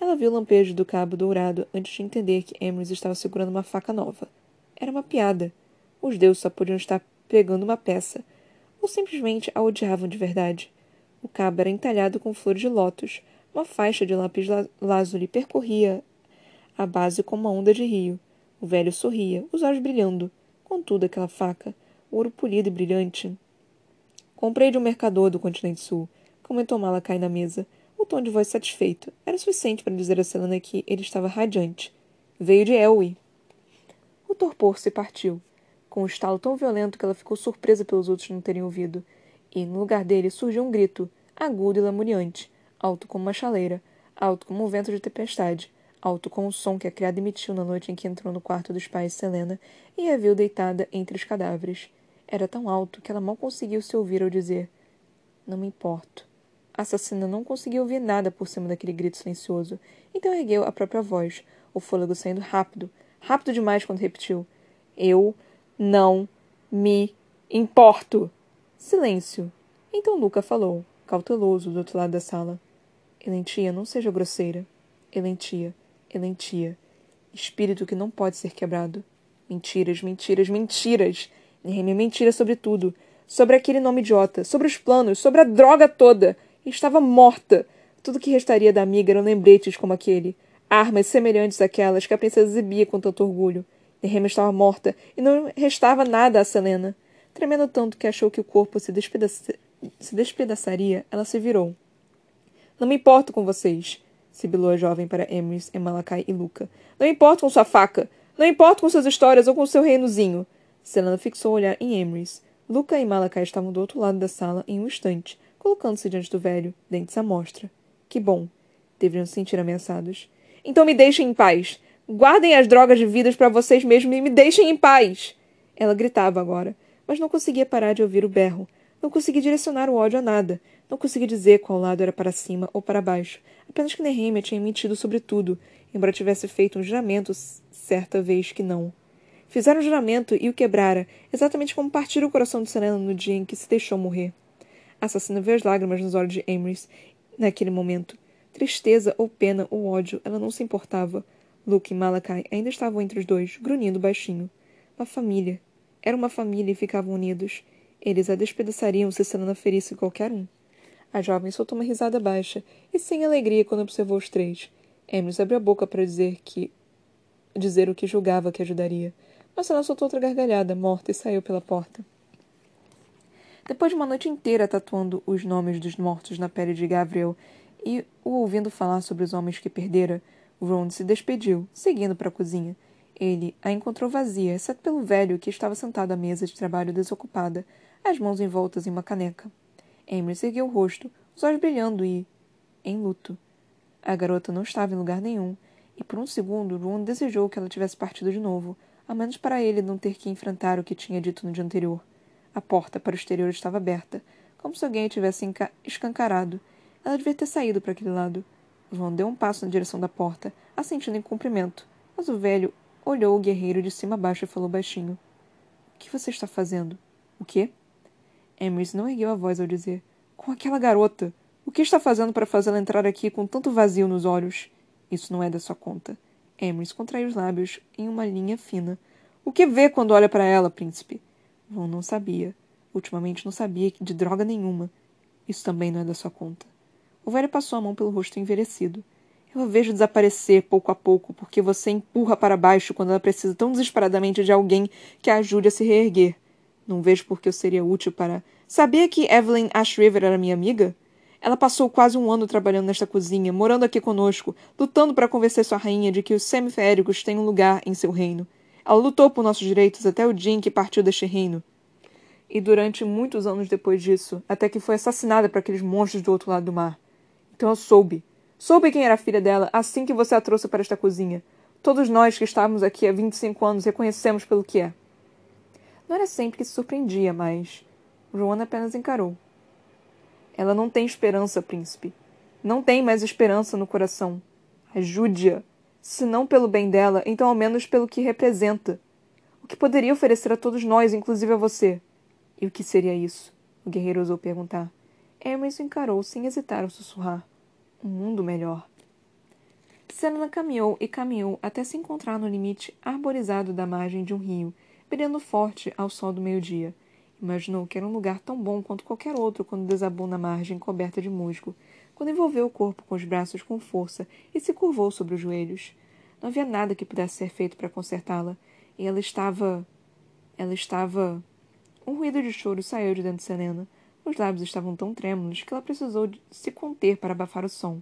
Ela viu o lampejo do cabo dourado antes de entender que Emrys estava segurando uma faca nova. Era uma piada. Os deuses só podiam estar pegando uma peça, ou simplesmente a odiavam de verdade. O cabo era entalhado com flores de lótus. Uma faixa de lápis lazuli percorria a base como uma onda de rio. O velho sorria, os olhos brilhando. Contudo, aquela faca, ouro polido e brilhante. Comprei de um mercador do continente sul, comentou Malakai na mesa. O tom de voz satisfeito era suficiente para dizer a Selena que ele estava radiante. Veio de Elwi. O torpor se partiu, com um estalo tão violento que ela ficou surpresa pelos outros não terem ouvido, e, no lugar dele, surgiu um grito, agudo e lamuriante, alto como uma chaleira, alto como um vento de tempestade, alto como o som que a criada emitiu na noite em que entrou no quarto dos pais Selena e a viu deitada entre os cadáveres. Era tão alto que ela mal conseguiu se ouvir ao dizer: Não me importo. A assassina não conseguiu ouvir nada por cima daquele grito silencioso, então ergueu a própria voz, o fôlego saindo rápido, rápido demais quando repetiu: Eu não me importo. Silêncio. Então Luca falou, cauteloso, do outro lado da sala. Elentia, não seja grosseira. Elentia, Elentia. Espírito que não pode ser quebrado. Mentiras, mentiras, mentiras. Nehemia mentira sobre tudo. Sobre aquele nome idiota, sobre os planos, sobre a droga toda. Estava morta. Tudo que restaria da amiga eram lembretes como aquele. Armas semelhantes àquelas que a princesa exibia com tanto orgulho. Nehemia estava morta e não restava nada a Selena. Tremendo tanto que achou que o corpo se, despedaça... se despedaçaria, ela se virou. Não me importo com vocês, sibilou a jovem para Emrys, Malakai e Luca. Não importo com sua faca. Não importo com suas histórias ou com seu reinozinho. Selena fixou o olhar em Emrys. Luca e Malakai estavam do outro lado da sala em um instante, colocando-se diante do velho, dentes à mostra. Que bom. Deveriam se sentir ameaçados. Então me deixem em paz. Guardem as drogas de vidas para vocês mesmos e me deixem em paz. Ela gritava agora, mas não conseguia parar de ouvir o berro. Não conseguia direcionar o ódio a nada. Não conseguia dizer qual lado era para cima ou para baixo. Apenas que Nehemia tinha mentido sobre tudo, embora tivesse feito um juramento certa vez que não. Fizeram o juramento e o quebrara, exatamente como partir o coração de Selena no dia em que se deixou morrer. A assassina viu as lágrimas nos olhos de Emrys naquele momento. Tristeza ou pena ou ódio, ela não se importava. Luke e Malakai ainda estavam entre os dois, grunhindo baixinho. Uma família. Era uma família e ficavam unidos. Eles a despedaçariam se Selena ferisse qualquer um. A jovem soltou uma risada baixa e sem alegria quando observou os três. Emrys abriu a boca para dizer que dizer o que julgava que ajudaria mas ela soltou outra gargalhada, morta, e saiu pela porta. Depois de uma noite inteira tatuando os nomes dos mortos na pele de Gabriel e o ouvindo falar sobre os homens que perdera, Ron se despediu, seguindo para a cozinha. Ele a encontrou vazia, exceto pelo velho que estava sentado à mesa de trabalho desocupada, as mãos envoltas em uma caneca. Emily ergueu o rosto, os olhos brilhando e. em luto. A garota não estava em lugar nenhum, e por um segundo Ron desejou que ela tivesse partido de novo, a menos para ele não ter que enfrentar o que tinha dito no dia anterior. A porta para o exterior estava aberta, como se alguém a tivesse escancarado. Ela devia ter saído para aquele lado. João deu um passo na direção da porta, assentindo em cumprimento, mas o velho olhou o guerreiro de cima a baixo e falou baixinho: O que você está fazendo? O quê? Emrys não ergueu a voz ao dizer: Com aquela garota. O que está fazendo para fazê-la entrar aqui com tanto vazio nos olhos? Isso não é da sua conta. Emrys contraiu os lábios em uma linha fina. O que vê quando olha para ela, príncipe? Von não sabia. Ultimamente não sabia de droga nenhuma. Isso também não é da sua conta. O velho passou a mão pelo rosto envelhecido. Eu a vejo desaparecer pouco a pouco, porque você empurra para baixo quando ela precisa tão desesperadamente de alguém que a ajude a se reerguer. Não vejo por que eu seria útil para. Sabia que Evelyn Ashriver era minha amiga? Ela passou quase um ano trabalhando nesta cozinha, morando aqui conosco, lutando para convencer sua rainha de que os semiféricos têm um lugar em seu reino. Ela lutou por nossos direitos até o dia em que partiu deste reino. E durante muitos anos depois disso, até que foi assassinada por aqueles monstros do outro lado do mar. Então eu soube. Soube quem era a filha dela assim que você a trouxe para esta cozinha. Todos nós que estávamos aqui há 25 anos reconhecemos pelo que é. Não era sempre que se surpreendia, mas. Rowan apenas encarou. Ela não tem esperança, príncipe. Não tem mais esperança no coração. Ajude-a. Se não pelo bem dela, então ao menos pelo que representa. O que poderia oferecer a todos nós, inclusive a você? E o que seria isso? O guerreiro ousou perguntar. Hermes o encarou sem hesitar ou sussurrar. Um mundo melhor. Selena caminhou e caminhou até se encontrar no limite arborizado da margem de um rio, brilhando forte ao sol do meio-dia. Imaginou que era um lugar tão bom quanto qualquer outro quando desabou na margem coberta de musgo, quando envolveu o corpo com os braços com força e se curvou sobre os joelhos. Não havia nada que pudesse ser feito para consertá-la, e ela estava. Ela estava. Um ruído de choro saiu de dentro de Selena. Os lábios estavam tão trêmulos que ela precisou se conter para abafar o som.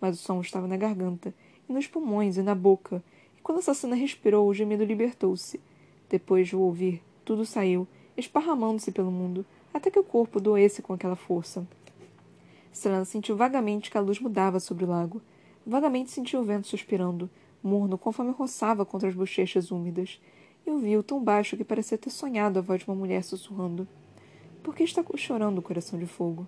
Mas o som estava na garganta, e nos pulmões e na boca, e quando a assassina respirou, o gemido libertou-se. Depois de o ouvir, tudo saiu, esparramando-se pelo mundo, até que o corpo doesse com aquela força. Selena sentiu vagamente que a luz mudava sobre o lago. Vagamente sentiu o vento suspirando, morno conforme roçava contra as bochechas úmidas, e ouviu tão baixo que parecia ter sonhado a voz de uma mulher sussurrando. Por que está chorando o coração de fogo?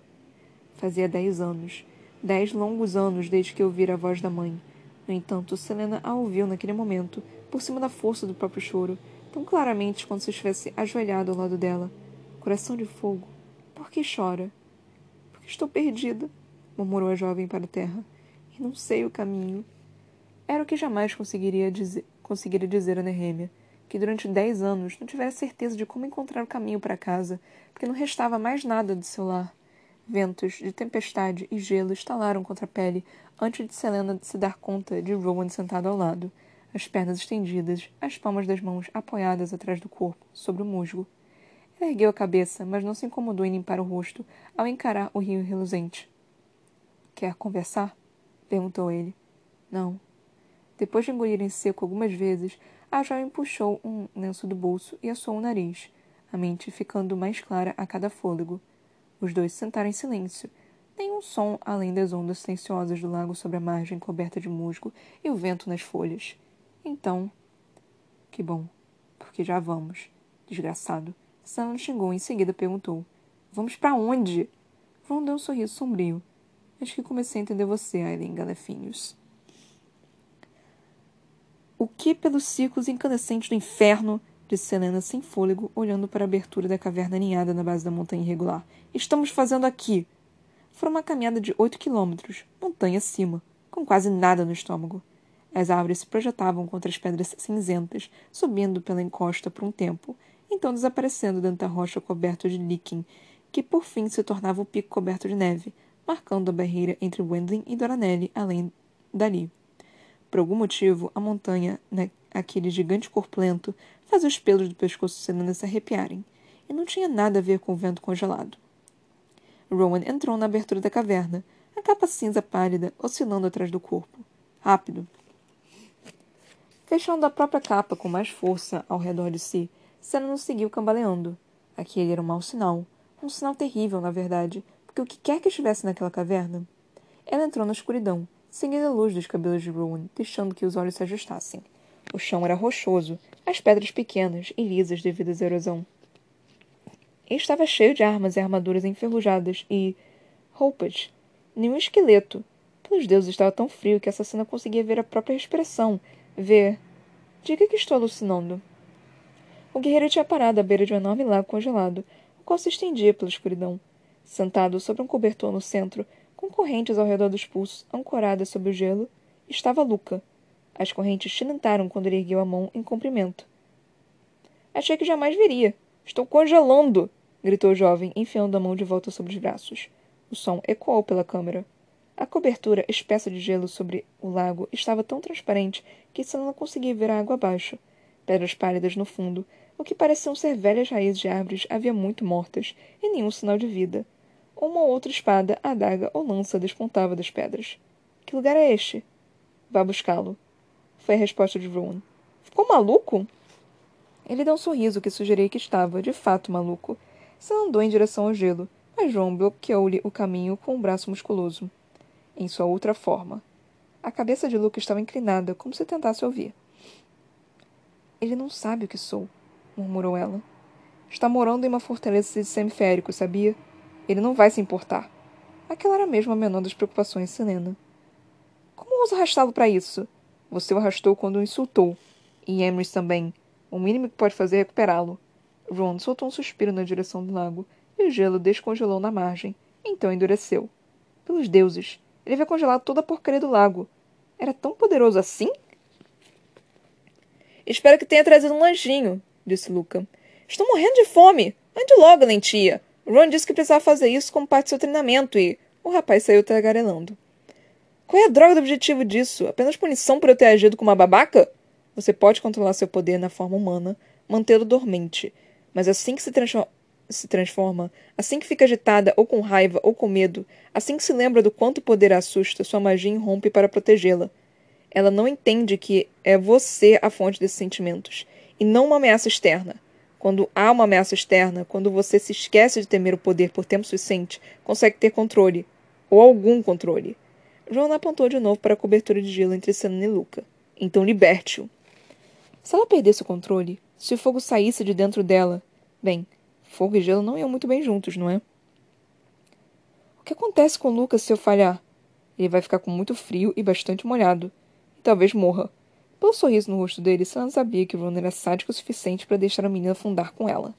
Fazia dez anos, dez longos anos desde que ouvira a voz da mãe. No entanto, Selena a ouviu naquele momento, por cima da força do próprio choro, tão claramente quando se estivesse ajoelhado ao lado dela. Coração de fogo, por que chora? Porque estou perdida, murmurou a jovem para a terra, e não sei o caminho. Era o que jamais conseguiria dizer, conseguiria dizer a Nehemia, que durante dez anos não tivera certeza de como encontrar o caminho para casa, porque não restava mais nada de seu lar. Ventos de tempestade e gelo estalaram contra a pele antes de Selena se dar conta de Rowan sentado ao lado, as pernas estendidas, as palmas das mãos apoiadas atrás do corpo, sobre o musgo. Ela ergueu a cabeça, mas não se incomodou em limpar o rosto ao encarar o rio reluzente. Quer conversar? perguntou ele. Não, depois de engolir em seco algumas vezes, a jovem puxou um lenço do bolso e assou o nariz, a mente ficando mais clara a cada fôlego. Os dois sentaram em silêncio. Nenhum som além das ondas silenciosas do lago sobre a margem coberta de musgo e o vento nas folhas. Então. Que bom, porque já vamos. Desgraçado. Sam xingou e em seguida perguntou: Vamos para onde? Von deu um sorriso sombrio. Acho que comecei a entender você, Aileen Galefinhos. O que pelos círculos incandescentes do inferno? disse Selena sem fôlego, olhando para a abertura da caverna aninhada na base da montanha irregular. Estamos fazendo aqui? Foi uma caminhada de oito quilômetros, montanha acima, com quase nada no estômago. As árvores se projetavam contra as pedras cinzentas, subindo pela encosta por um tempo, então desaparecendo dentro da rocha coberta de líquen, que por fim se tornava o pico coberto de neve, marcando a barreira entre Wendling e Doranelli além dali. Por algum motivo, a montanha, naquele gigante corpulento, fazia os pelos do pescoço de Selena se arrepiarem, e não tinha nada a ver com o vento congelado. Rowan entrou na abertura da caverna, a capa cinza pálida oscilando atrás do corpo. Rápido. Fechando a própria capa com mais força ao redor de si, Selena seguiu cambaleando. Aquele era um mau sinal. Um sinal terrível, na verdade, porque o que quer que estivesse naquela caverna. Ela entrou na escuridão, seguindo a luz dos cabelos de Rowan, deixando que os olhos se ajustassem. O chão era rochoso, as pedras pequenas e lisas devido à erosão. E estava cheio de armas e armaduras enferrujadas e. roupas. Nenhum esqueleto. Pelos deuses estava tão frio que a assassina conseguia ver a própria respiração. Ver. Diga que estou alucinando. O guerreiro tinha parado à beira de um enorme lago congelado, o qual se estendia pela escuridão. Sentado sobre um cobertor no centro, com correntes ao redor dos pulsos, ancoradas sob o gelo, estava Luca. As correntes tilintaram quando ele ergueu a mão em cumprimento. Achei que jamais viria. Estou congelando! gritou o jovem, enfiando a mão de volta sobre os braços. O som ecoou pela câmara. A cobertura espessa de gelo sobre o lago estava tão transparente que Sana conseguia ver a água abaixo. Pedras pálidas no fundo, o que pareciam ser velhas raízes de árvores havia muito mortas, e nenhum sinal de vida. Uma ou outra espada, adaga ou lança despontava das pedras. Que lugar é este? Vá buscá-lo. Foi a resposta de Rowan. Ficou maluco? Ele deu um sorriso que sugeria que estava, de fato, maluco. Se andou em direção ao gelo, mas João bloqueou-lhe o caminho com um braço musculoso. Em sua outra forma. A cabeça de Luca estava inclinada, como se tentasse ouvir. Ele não sabe o que sou, murmurou ela. Está morando em uma fortaleza de semiférico, sabia? Ele não vai se importar. Aquela era mesmo a menor das preocupações de Selena. Como ousa arrastá-lo para isso? Você o arrastou quando o insultou. E Emrys também. O mínimo que pode fazer é recuperá-lo. Ron soltou um suspiro na direção do lago, e o gelo descongelou na margem. Então endureceu. Pelos deuses, ele havia congelado toda a porcaria do lago. Era tão poderoso assim? Espero que tenha trazido um lanchinho, disse Luca. Estou morrendo de fome. Ande logo, lentia. Ron disse que precisava fazer isso como parte do seu treinamento e. O rapaz saiu tagarelando. Qual é a droga do objetivo disso? Apenas punição por eu ter agido como uma babaca? Você pode controlar seu poder na forma humana, mantê-lo dormente. Mas assim que se, transforma, se transforma, assim que fica agitada, ou com raiva, ou com medo, assim que se lembra do quanto o poder a assusta, sua magia irrompe para protegê-la. Ela não entende que é você a fonte desses sentimentos, e não uma ameaça externa. Quando há uma ameaça externa, quando você se esquece de temer o poder por tempo suficiente, consegue ter controle. Ou algum controle. Joana apontou de novo para a cobertura de gelo entre Senna e Luca. Então liberte-o. Se ela perdesse o controle, se o fogo saísse de dentro dela. Bem, fogo e gelo não iam muito bem juntos, não é? O que acontece com Lucas se eu falhar? Ele vai ficar com muito frio e bastante molhado. E talvez morra. Pelo sorriso no rosto dele, Sam sabia que Ron era sádico o suficiente para deixar a menina afundar com ela.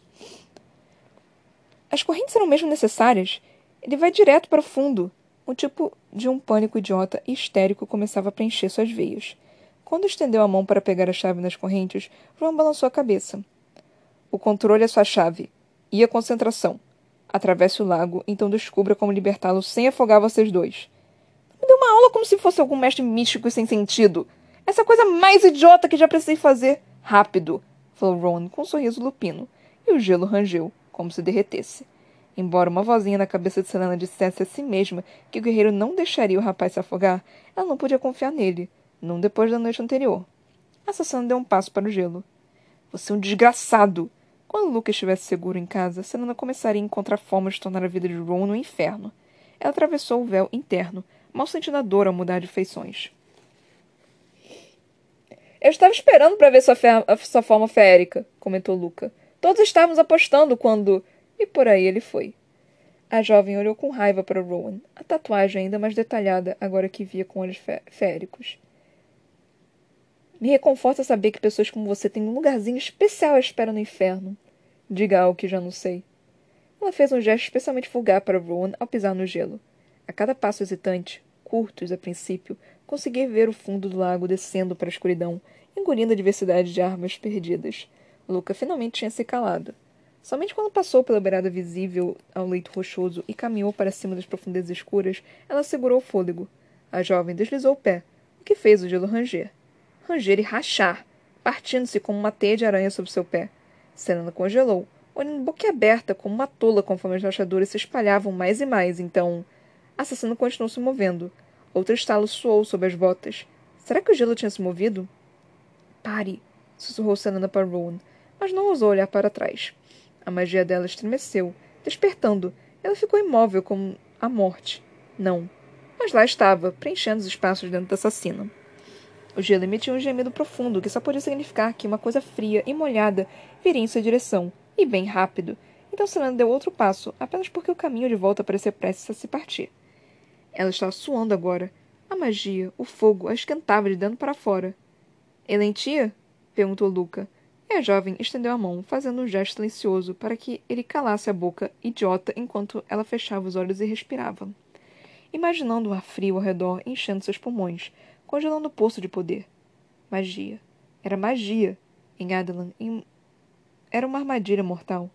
As correntes eram mesmo necessárias? Ele vai direto para o fundo. Um tipo de um pânico idiota e histérico começava a preencher suas veias. Quando estendeu a mão para pegar a chave nas correntes, Ron balançou a cabeça. O controle é sua chave. E a concentração. Atravesse o lago, então descubra como libertá-lo sem afogar vocês dois. Me deu uma aula como se fosse algum mestre místico e sem sentido. Essa coisa mais idiota que já precisei fazer. Rápido, falou Ron com um sorriso lupino, e o gelo rangeu, como se derretesse. Embora uma vozinha na cabeça de Selena dissesse a si mesma que o guerreiro não deixaria o rapaz se afogar, ela não podia confiar nele, não depois da noite anterior. A assassina deu um passo para o gelo. Você é um desgraçado! Quando Luke estivesse seguro em casa, Selena começaria a encontrar formas de tornar a vida de Ron no inferno. Ela atravessou o véu interno, mal sentindo a dor ao mudar de feições. Eu estava esperando para ver sua, sua forma férica, comentou Luca. Todos estávamos apostando quando. E por aí ele foi. A jovem olhou com raiva para Rowan, a tatuagem ainda mais detalhada agora que via com olhos féricos. Me reconforta saber que pessoas como você têm um lugarzinho especial à espera no inferno. Diga algo que já não sei. Ela fez um gesto especialmente vulgar para Rowan ao pisar no gelo. A cada passo hesitante, curtos a princípio, consegui ver o fundo do lago descendo para a escuridão, engolindo a diversidade de árvores perdidas. Luca finalmente tinha se calado. Somente quando passou pela beirada visível ao leito rochoso e caminhou para cima das profundezas escuras, ela segurou o fôlego. A jovem deslizou o pé, o que fez o gelo ranger. Ranger e rachar, partindo-se como uma teia de aranha sob seu pé. Selena congelou, olhando boquiaberta como uma tola conforme as rachaduras se espalhavam mais e mais, então... A assassino continuou se movendo, Outro estalo soou sob as botas. Será que o gelo tinha se movido? Pare! sussurrou Sanana para Rowan, mas não ousou olhar para trás. A magia dela estremeceu, despertando. Ela ficou imóvel como a morte. Não. Mas lá estava, preenchendo os espaços dentro da assassina. O gelo emitiu um gemido profundo que só podia significar que uma coisa fria e molhada viria em sua direção, e bem rápido. Então Selena deu outro passo, apenas porque o caminho de volta parecia prestes a se partir. Ela estava suando agora. A magia, o fogo, a esquentava de dentro para fora. Elentia? perguntou Luca. E a jovem estendeu a mão, fazendo um gesto silencioso para que ele calasse a boca, idiota, enquanto ela fechava os olhos e respirava. Imaginando o ar frio ao redor enchendo seus pulmões, congelando o poço de poder. Magia. Era magia. Em Adelan. Em... Era uma armadilha mortal.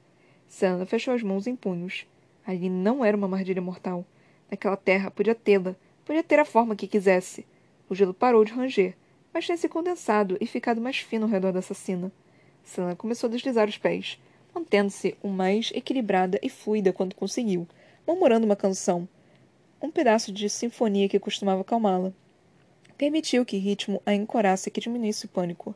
Sandra fechou as mãos em punhos. Ali não era uma armadilha mortal. Naquela terra podia tê-la, podia ter a forma que quisesse. O gelo parou de ranger, mas tinha se condensado e ficado mais fino ao redor da assassina. Selena começou a deslizar os pés, mantendo-se o mais equilibrada e fluida quanto conseguiu, murmurando uma canção, um pedaço de sinfonia que costumava acalmá-la. Permitiu que ritmo a encorasse que diminuísse o pânico.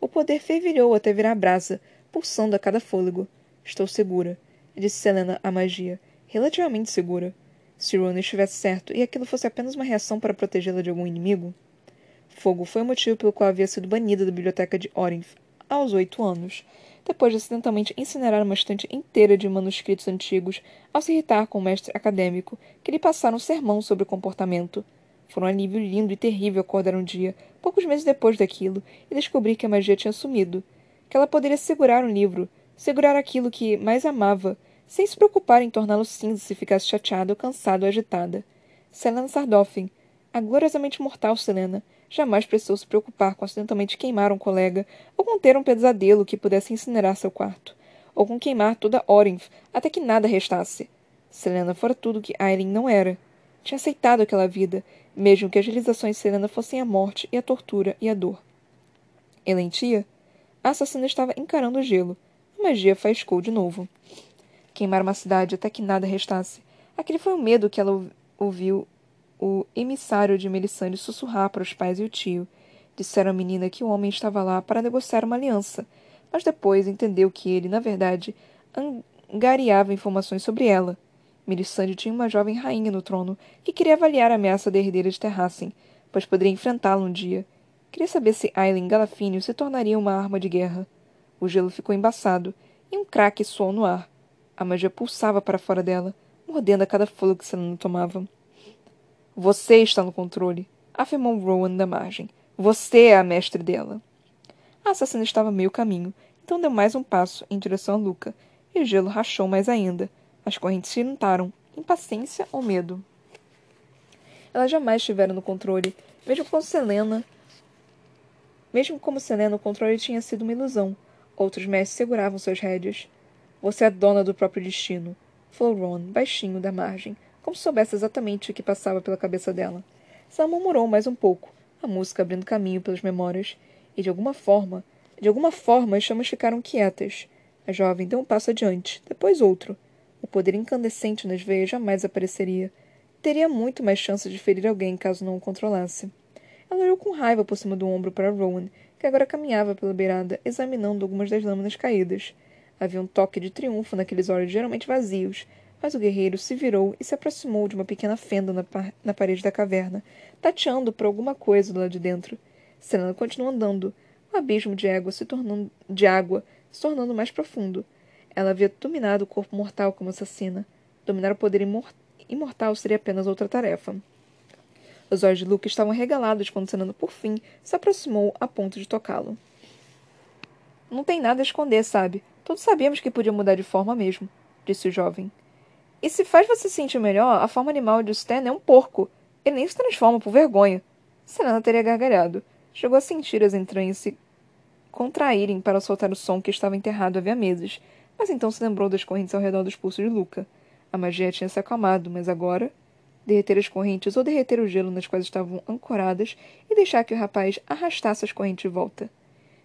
O poder fervilhou até virar brasa, pulsando a cada fôlego. Estou segura, disse Selena à magia, relativamente segura. Se Rowan estivesse certo e aquilo fosse apenas uma reação para protegê-la de algum inimigo? Fogo foi o motivo pelo qual havia sido banida da biblioteca de Orinth aos oito anos, depois de acidentalmente incinerar uma estante inteira de manuscritos antigos ao se irritar com o mestre acadêmico que lhe passara um sermão sobre o comportamento. Foi um alívio lindo e terrível acordar um dia, poucos meses depois daquilo, e descobrir que a magia tinha sumido. Que ela poderia segurar um livro, segurar aquilo que mais amava, sem se preocupar em torná-lo cinza se ficasse chateada ou cansada ou agitada. Selena Sardoffin, a gloriosamente mortal Selena, jamais precisou se preocupar com acidentalmente queimar um colega ou com ter um pesadelo que pudesse incinerar seu quarto, ou com queimar toda Orinth até que nada restasse. Selena fora tudo que Aileen não era. Tinha aceitado aquela vida, mesmo que as realizações de Selena fossem a morte e a tortura e a dor. Elentia? A assassina estava encarando o gelo. A magia faiscou de novo queimar uma cidade até que nada restasse. Aquele foi o medo que ela ouviu o emissário de Melisande sussurrar para os pais e o tio. Disseram à menina que o homem estava lá para negociar uma aliança, mas depois entendeu que ele, na verdade, angariava informações sobre ela. Melisande tinha uma jovem rainha no trono que queria avaliar a ameaça da herdeira de Terrassen, pois poderia enfrentá-la um dia. Queria saber se Aileen Galafínio se tornaria uma arma de guerra. O gelo ficou embaçado, e um craque soou no ar. A magia pulsava para fora dela, mordendo a cada fôlego que Selena tomava. Você está no controle, afirmou Rowan da margem. Você é a mestre dela. A assassina estava meio caminho, então deu mais um passo em direção a Luca, e o gelo rachou mais ainda. As correntes se impaciência ou medo. Elas jamais estiveram no controle, mesmo com Selena. Mesmo como Selena, o controle tinha sido uma ilusão. Outros mestres seguravam suas rédeas. Você é dona do próprio destino, falou Ron, baixinho da margem, como se soubesse exatamente o que passava pela cabeça dela. Sam murmurou mais um pouco, a música abrindo caminho pelas memórias, e de alguma forma, de alguma forma as chamas ficaram quietas. A jovem deu um passo adiante, depois outro. O poder incandescente nas veias jamais apareceria. Teria muito mais chances de ferir alguém caso não o controlasse. Ela olhou com raiva por cima do ombro para Rowan, que agora caminhava pela beirada, examinando algumas das lâminas caídas. Havia um toque de triunfo naqueles olhos geralmente vazios, mas o guerreiro se virou e se aproximou de uma pequena fenda na, par na parede da caverna, tateando por alguma coisa lado de dentro. Selena continuou andando, o abismo de água se tornando, de água se tornando mais profundo. Ela havia dominado o corpo mortal como assassina. Dominar o poder imor imortal seria apenas outra tarefa. Os olhos de Luke estavam regalados quando Selena, por fim, se aproximou a ponto de tocá-lo. Não tem nada a esconder, sabe? Todos sabíamos que podia mudar de forma mesmo, disse o jovem. E se faz você sentir melhor, a forma animal de Stan é um porco. Ele nem se transforma por vergonha. Serena teria gargalhado. Chegou a sentir as entranhas se contraírem para soltar o som que estava enterrado havia meses, mas então se lembrou das correntes ao redor dos pulsos de Luca. A magia tinha se acalmado, mas agora derreter as correntes ou derreter o gelo nas quais estavam ancoradas e deixar que o rapaz arrastasse as correntes de volta.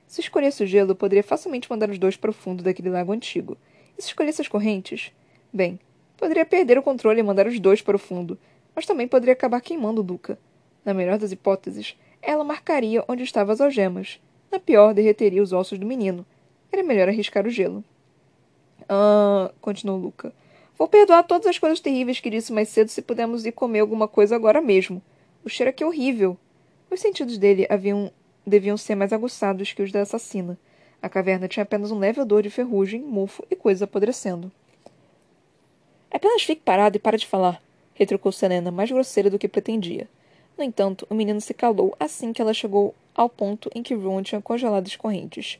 Se escolhesse o gelo, poderia facilmente mandar os dois para o fundo daquele lago antigo. E se escolhesse as correntes? Bem, poderia perder o controle e mandar os dois para o fundo, mas também poderia acabar queimando Luca. Na melhor das hipóteses, ela marcaria onde estavam as algemas. Na pior, derreteria os ossos do menino. Era melhor arriscar o gelo. Ah, continuou Luca. Vou perdoar todas as coisas terríveis que disse mais cedo se pudermos ir comer alguma coisa agora mesmo. O cheiro aqui é horrível. Os sentidos dele haviam deviam ser mais aguçados que os da assassina. A caverna tinha apenas um leve odor de ferrugem, mofo e coisas apodrecendo. Apenas fique parado e para de falar, retrucou Selena, mais grosseira do que pretendia. No entanto, o menino se calou assim que ela chegou ao ponto em que Rowan tinha congelado as correntes.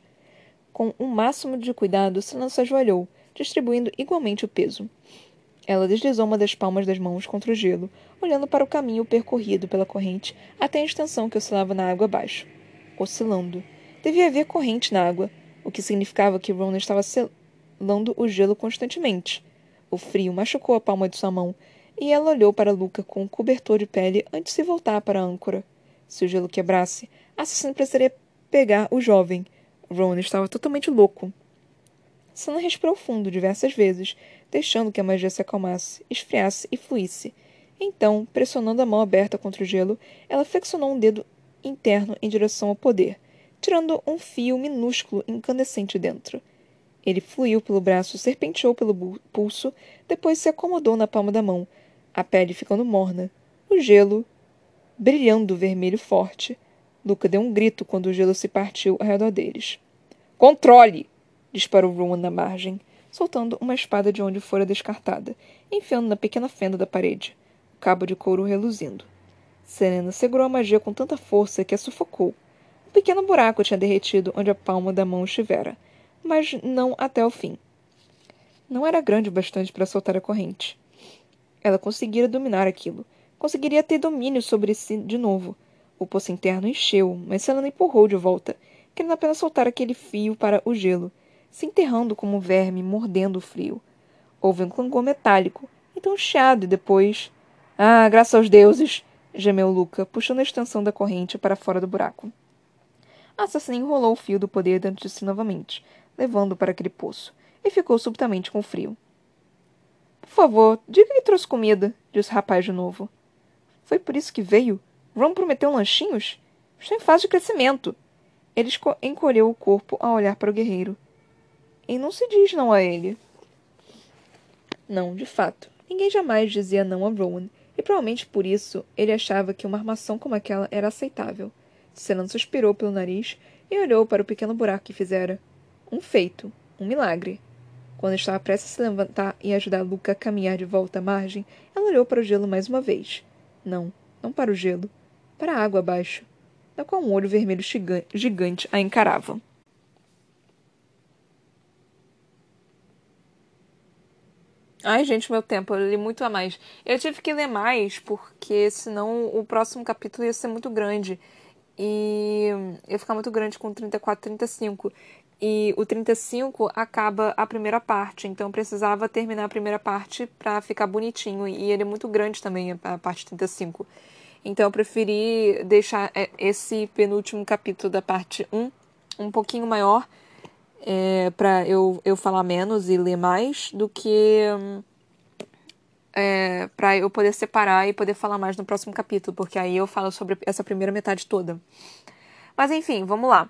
Com um máximo de cuidado, Selena se ajoelhou, distribuindo igualmente o peso. Ela deslizou uma das palmas das mãos contra o gelo, olhando para o caminho percorrido pela corrente até a extensão que oscilava na água abaixo oscilando. Devia haver corrente na água, o que significava que Ron estava selando o gelo constantemente. O frio machucou a palma de sua mão, e ela olhou para Luca com um cobertor de pele antes de voltar para a âncora. Se o gelo quebrasse, a assassina precisaria pegar o jovem. Ron estava totalmente louco. Sana respirou fundo diversas vezes, deixando que a magia se acalmasse, esfriasse e fluísse. Então, pressionando a mão aberta contra o gelo, ela flexionou um dedo interno em direção ao poder, tirando um fio minúsculo incandescente dentro. Ele fluiu pelo braço, serpenteou pelo pulso, depois se acomodou na palma da mão. a pele ficando morna, o gelo brilhando vermelho forte. Luca deu um grito quando o gelo se partiu ao redor deles. Controle! Disparou Rowan na margem, soltando uma espada de onde fora descartada, enfiando na pequena fenda da parede, o cabo de couro reluzindo. Serena segurou a magia com tanta força que a sufocou. Um pequeno buraco tinha derretido onde a palma da mão estivera, mas não até o fim. Não era grande o bastante para soltar a corrente. Ela conseguira dominar aquilo. Conseguiria ter domínio sobre si de novo. O poço interno encheu, mas Selena empurrou de volta, querendo apenas soltar aquele fio para o gelo, se enterrando como verme, mordendo o frio. Houve um clangor metálico, então um chiado e depois. Ah, graças aos deuses! gemeu Luca, puxando a extensão da corrente para fora do buraco. A assassina enrolou o fio do poder dentro de si novamente, levando-o para aquele poço, e ficou subitamente com frio. Por favor, diga que trouxe comida, disse o rapaz de novo. Foi por isso que veio? Ron prometeu lanchinhos? Estou em fase de crescimento. Ele encolheu o corpo ao olhar para o guerreiro. E não se diz não a ele. Não, de fato. Ninguém jamais dizia não a Rowan, e provavelmente por isso ele achava que uma armação como aquela era aceitável. Senan suspirou pelo nariz e olhou para o pequeno buraco que fizera. Um feito, um milagre. Quando estava prestes a se levantar e ajudar Luca a caminhar de volta à margem, ela olhou para o gelo mais uma vez. Não, não para o gelo, para a água abaixo, da qual um olho vermelho gigante a encarava. Ai, gente, meu tempo, eu li muito a mais. Eu tive que ler mais, porque senão o próximo capítulo ia ser muito grande. E ia ficar muito grande com 34, 35. E o 35 acaba a primeira parte, então precisava terminar a primeira parte para ficar bonitinho. E ele é muito grande também, a parte 35. Então eu preferi deixar é, esse penúltimo capítulo da parte 1 um pouquinho maior é, para eu, eu falar menos e ler mais do que é, para eu poder separar e poder falar mais no próximo capítulo, porque aí eu falo sobre essa primeira metade toda. Mas enfim, vamos lá.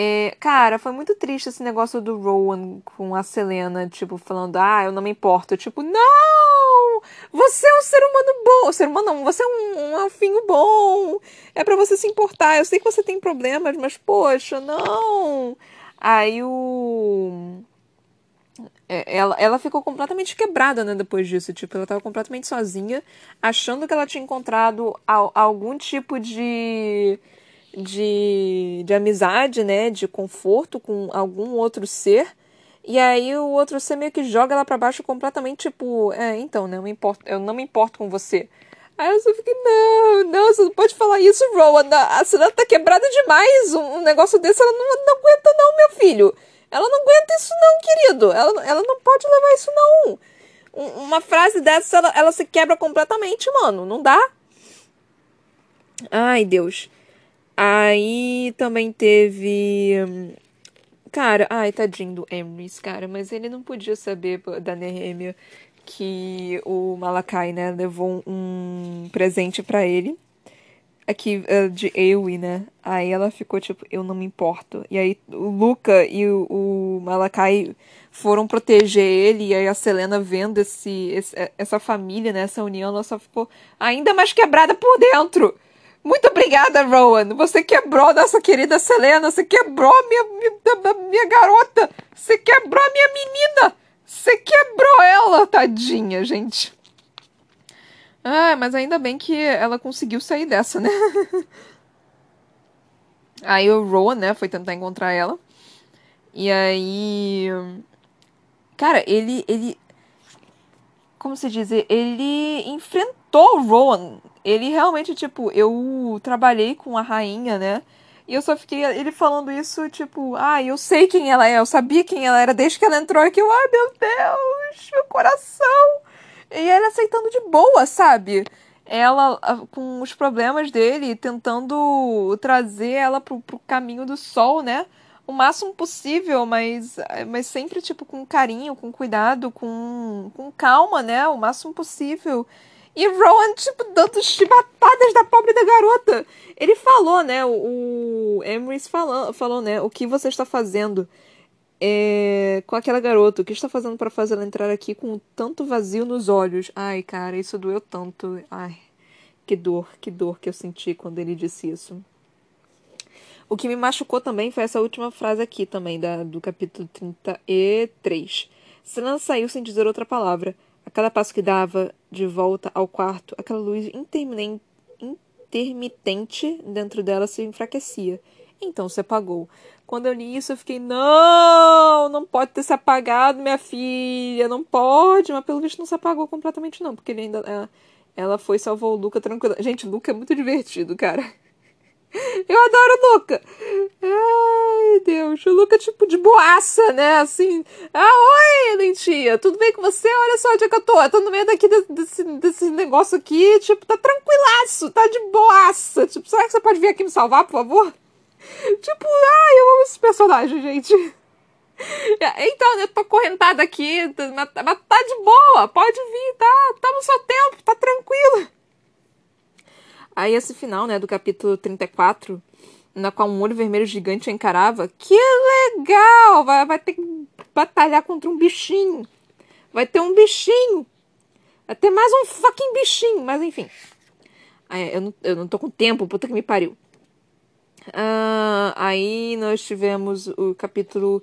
É, cara, foi muito triste esse negócio do Rowan com a Selena, tipo, falando, ah, eu não me importo. Tipo, não! Você é um ser humano bom. Ser humano não, você é um, um elfinho bom. É para você se importar. Eu sei que você tem problemas, mas poxa, não. Aí o. É, ela, ela ficou completamente quebrada, né, depois disso. Tipo, ela tava completamente sozinha, achando que ela tinha encontrado algum tipo de, de, de amizade, né, de conforto com algum outro ser. E aí o outro ser meio que joga ela para baixo completamente, tipo, é, então, né, eu, me importo, eu não me importo com você. Aí eu só fiquei, não, não, você não pode falar isso, Rowan. A cidade tá quebrada demais. Um, negócio desse ela não, não aguenta, não, meu filho. Ela não aguenta isso, não, querido. Ela, ela não pode levar isso, não. Um, uma frase dessa, ela, ela se quebra completamente, mano. Não dá. Ai, Deus. Aí também teve. Cara, ai, tadinho do Emrys, cara, mas ele não podia saber da Nehemia que o Malakai, né, levou um presente para ele. Aqui, uh, de Ewi, né? Aí ela ficou tipo, eu não me importo. E aí o Luca e o, o Malakai foram proteger ele. E aí a Selena vendo esse, esse, essa família, né? Essa união, ela só ficou ainda mais quebrada por dentro. Muito obrigada, Rowan. Você quebrou nossa querida Selena. Você quebrou minha, minha, minha garota. Você quebrou a minha menina. Você quebrou ela, tadinha, gente. Ah, mas ainda bem que ela conseguiu sair dessa, né? [LAUGHS] aí o Rowan, né, foi tentar encontrar ela. E aí. Cara, ele. ele como se diz? Ele enfrentou o Rowan. Ele realmente, tipo, eu trabalhei com a rainha, né? E eu só fiquei ele falando isso, tipo, ah, eu sei quem ela é, eu sabia quem ela era desde que ela entrou aqui. Eu, ai, meu Deus, meu coração. E ele aceitando de boa, sabe? Ela com os problemas dele, tentando trazer ela pro, pro caminho do sol, né? O máximo possível, mas, mas sempre, tipo, com carinho, com cuidado, com, com calma, né? O máximo possível. E Rowan, tipo, dando chibatadas da pobre da garota. Ele falou, né? O, Emrys falou, falou, né? O que você está fazendo? é, com aquela garota. O que está fazendo para fazer ela entrar aqui com tanto vazio nos olhos? Ai, cara, isso doeu tanto. Ai, que dor, que dor que eu senti quando ele disse isso. O que me machucou também foi essa última frase aqui também, da, do capítulo 33. Selena saiu sem dizer outra palavra. A cada passo que dava de volta ao quarto, aquela luz intermitente dentro dela se enfraquecia. Então se apagou. Quando eu li isso, eu fiquei, não, não pode ter se apagado, minha filha, não pode. Mas pelo visto não se apagou completamente, não, porque ele ainda. Ela, ela foi salvou o Luca tranquilo. Gente, o Luca é muito divertido, cara. [LAUGHS] Eu adoro o Luca. Ai, Deus. O Luca, tipo, de boaça, né? Assim. Ah, oi, lentia. Tudo bem com você? Olha só onde é que eu tô. Eu tô no meio daqui desse, desse negócio aqui. Tipo, tá tranquilaço. Tá de boaça. Tipo, será que você pode vir aqui me salvar, por favor? [LAUGHS] Tipo, ai, eu amo esse personagem, gente. [LAUGHS] Então, eu tô correntada aqui, mas tá de boa, pode vir, tá, tá no seu tempo, tá tranquilo. Aí esse final, né, do capítulo 34, na qual um olho vermelho gigante encarava, que legal! Vai, vai ter que batalhar contra um bichinho. Vai ter um bichinho. Vai ter mais um fucking bichinho, mas enfim. eu, não, eu não tô com tempo, puta que me pariu. Uh, aí nós tivemos o capítulo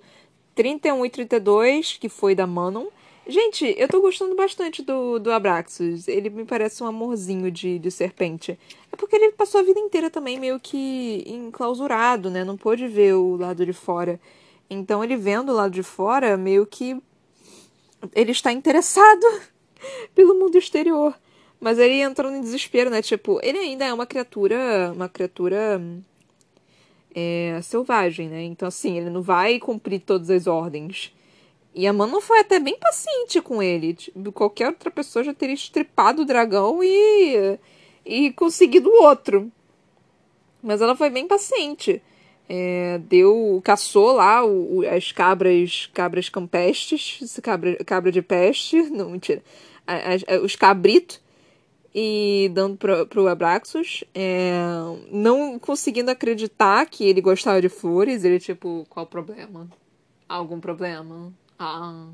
31 e 32, que foi da Manon. Gente, eu tô gostando bastante do, do Abraxas. Ele me parece um amorzinho de, de serpente. É porque ele passou a vida inteira também meio que enclausurado, né? Não pôde ver o lado de fora. Então ele vendo o lado de fora, meio que. Ele está interessado [LAUGHS] pelo mundo exterior. Mas ele entrou em desespero, né? Tipo, ele ainda é uma criatura. Uma criatura. É, selvagem, né? Então, assim, ele não vai cumprir todas as ordens. E a Mano foi até bem paciente com ele. Qualquer outra pessoa já teria estripado o dragão e, e conseguido o outro. Mas ela foi bem paciente. É, deu, caçou lá o, o, as cabras, cabras campestes, cabra, cabra de peste, [LAUGHS] não, mentira, os cabritos, e dando pro, pro Abraxos, é, não conseguindo acreditar que ele gostava de flores, ele tipo, qual o problema? Algum problema? Ah.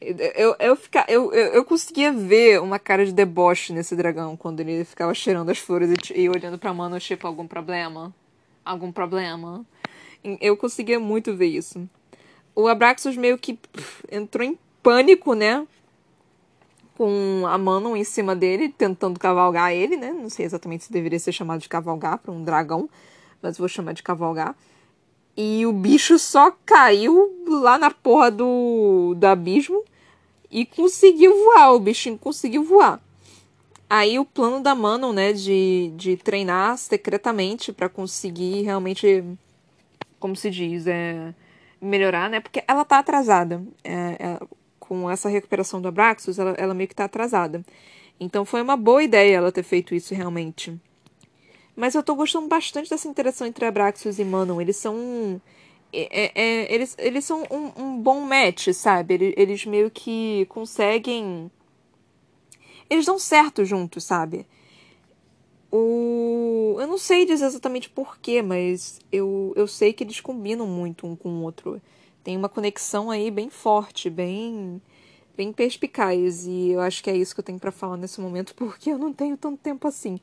Eu, eu, fica, eu, eu, eu conseguia ver uma cara de deboche nesse dragão quando ele ficava cheirando as flores e, e olhando pra mano, tipo, algum problema? Algum problema? Eu conseguia muito ver isso. O Abraxos meio que pff, entrou em pânico, né? Com a Manon em cima dele, tentando cavalgar ele, né? Não sei exatamente se deveria ser chamado de cavalgar para um dragão, mas vou chamar de cavalgar. E o bicho só caiu lá na porra do, do abismo e conseguiu voar. O bichinho conseguiu voar. Aí o plano da Manon, né, de, de treinar secretamente para conseguir realmente, como se diz, é, melhorar, né? Porque ela tá atrasada. É, é, com essa recuperação do Abraxos, ela, ela meio que tá atrasada. Então foi uma boa ideia ela ter feito isso realmente. Mas eu tô gostando bastante dessa interação entre Abraxos e Manon. Eles são. É, é, é, eles, eles são um, um, bom match, sabe? Eles, eles meio que conseguem. Eles dão certo juntos, sabe? O... Eu não sei dizer exatamente porquê, mas eu, eu sei que eles combinam muito um com o outro. Tem uma conexão aí bem forte, bem bem perspicaz. E eu acho que é isso que eu tenho para falar nesse momento, [LAUGHS] porque eu não tenho tanto tempo assim.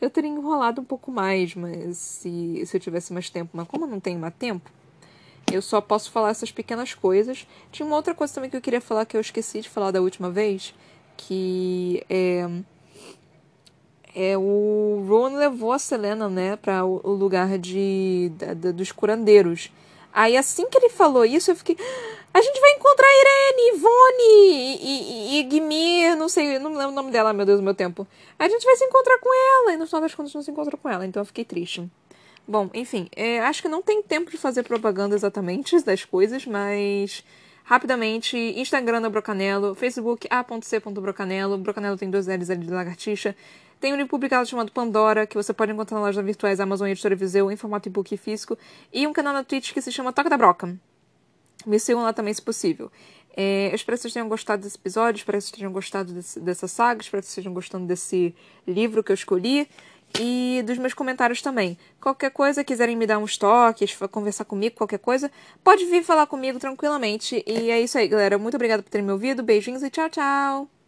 Eu teria enrolado um pouco mais, mas se, se eu tivesse mais tempo. Mas como eu não tenho mais tempo, eu só posso falar essas pequenas coisas. Tinha uma outra coisa também que eu queria falar que eu esqueci de falar da última vez, que é é o Ron levou a Selena, né, para o, lugar de da, da, dos curandeiros. Aí assim que ele falou isso, eu fiquei a gente vai encontrar Irene, Ivone e, e, Gimir, não sei, não lembro o nome dela, meu Deus do meu tempo. A gente vai se encontrar com ela, e no final das contas não se encontra com ela, então eu fiquei triste. Bom, enfim, é, acho que não tem tempo de fazer propaganda exatamente [LAUGHS] das coisas, mas rapidamente, Instagram da Brocanelo, Facebook a.c.brocanelo, Brocanelo tem dois L's ali de lagartixa, tem um livro publicado chamado Pandora, que você pode encontrar na loja virtuais Amazon e Editora Viseu, em formato e-book e físico, e um canal na Twitch que se chama Toca da Broca. Me sigam lá também se possível. É, eu espero que vocês tenham gostado desse episódio, espero que vocês tenham gostado desse, dessa saga, espero que vocês estejam gostando desse livro que eu escolhi. e dos meus comentários também. Qualquer coisa, quiserem me dar uns toques, conversar comigo, qualquer coisa, pode vir falar comigo tranquilamente. E é isso aí, galera. Muito obrigada por terem me ouvido. Beijinhos e tchau, tchau!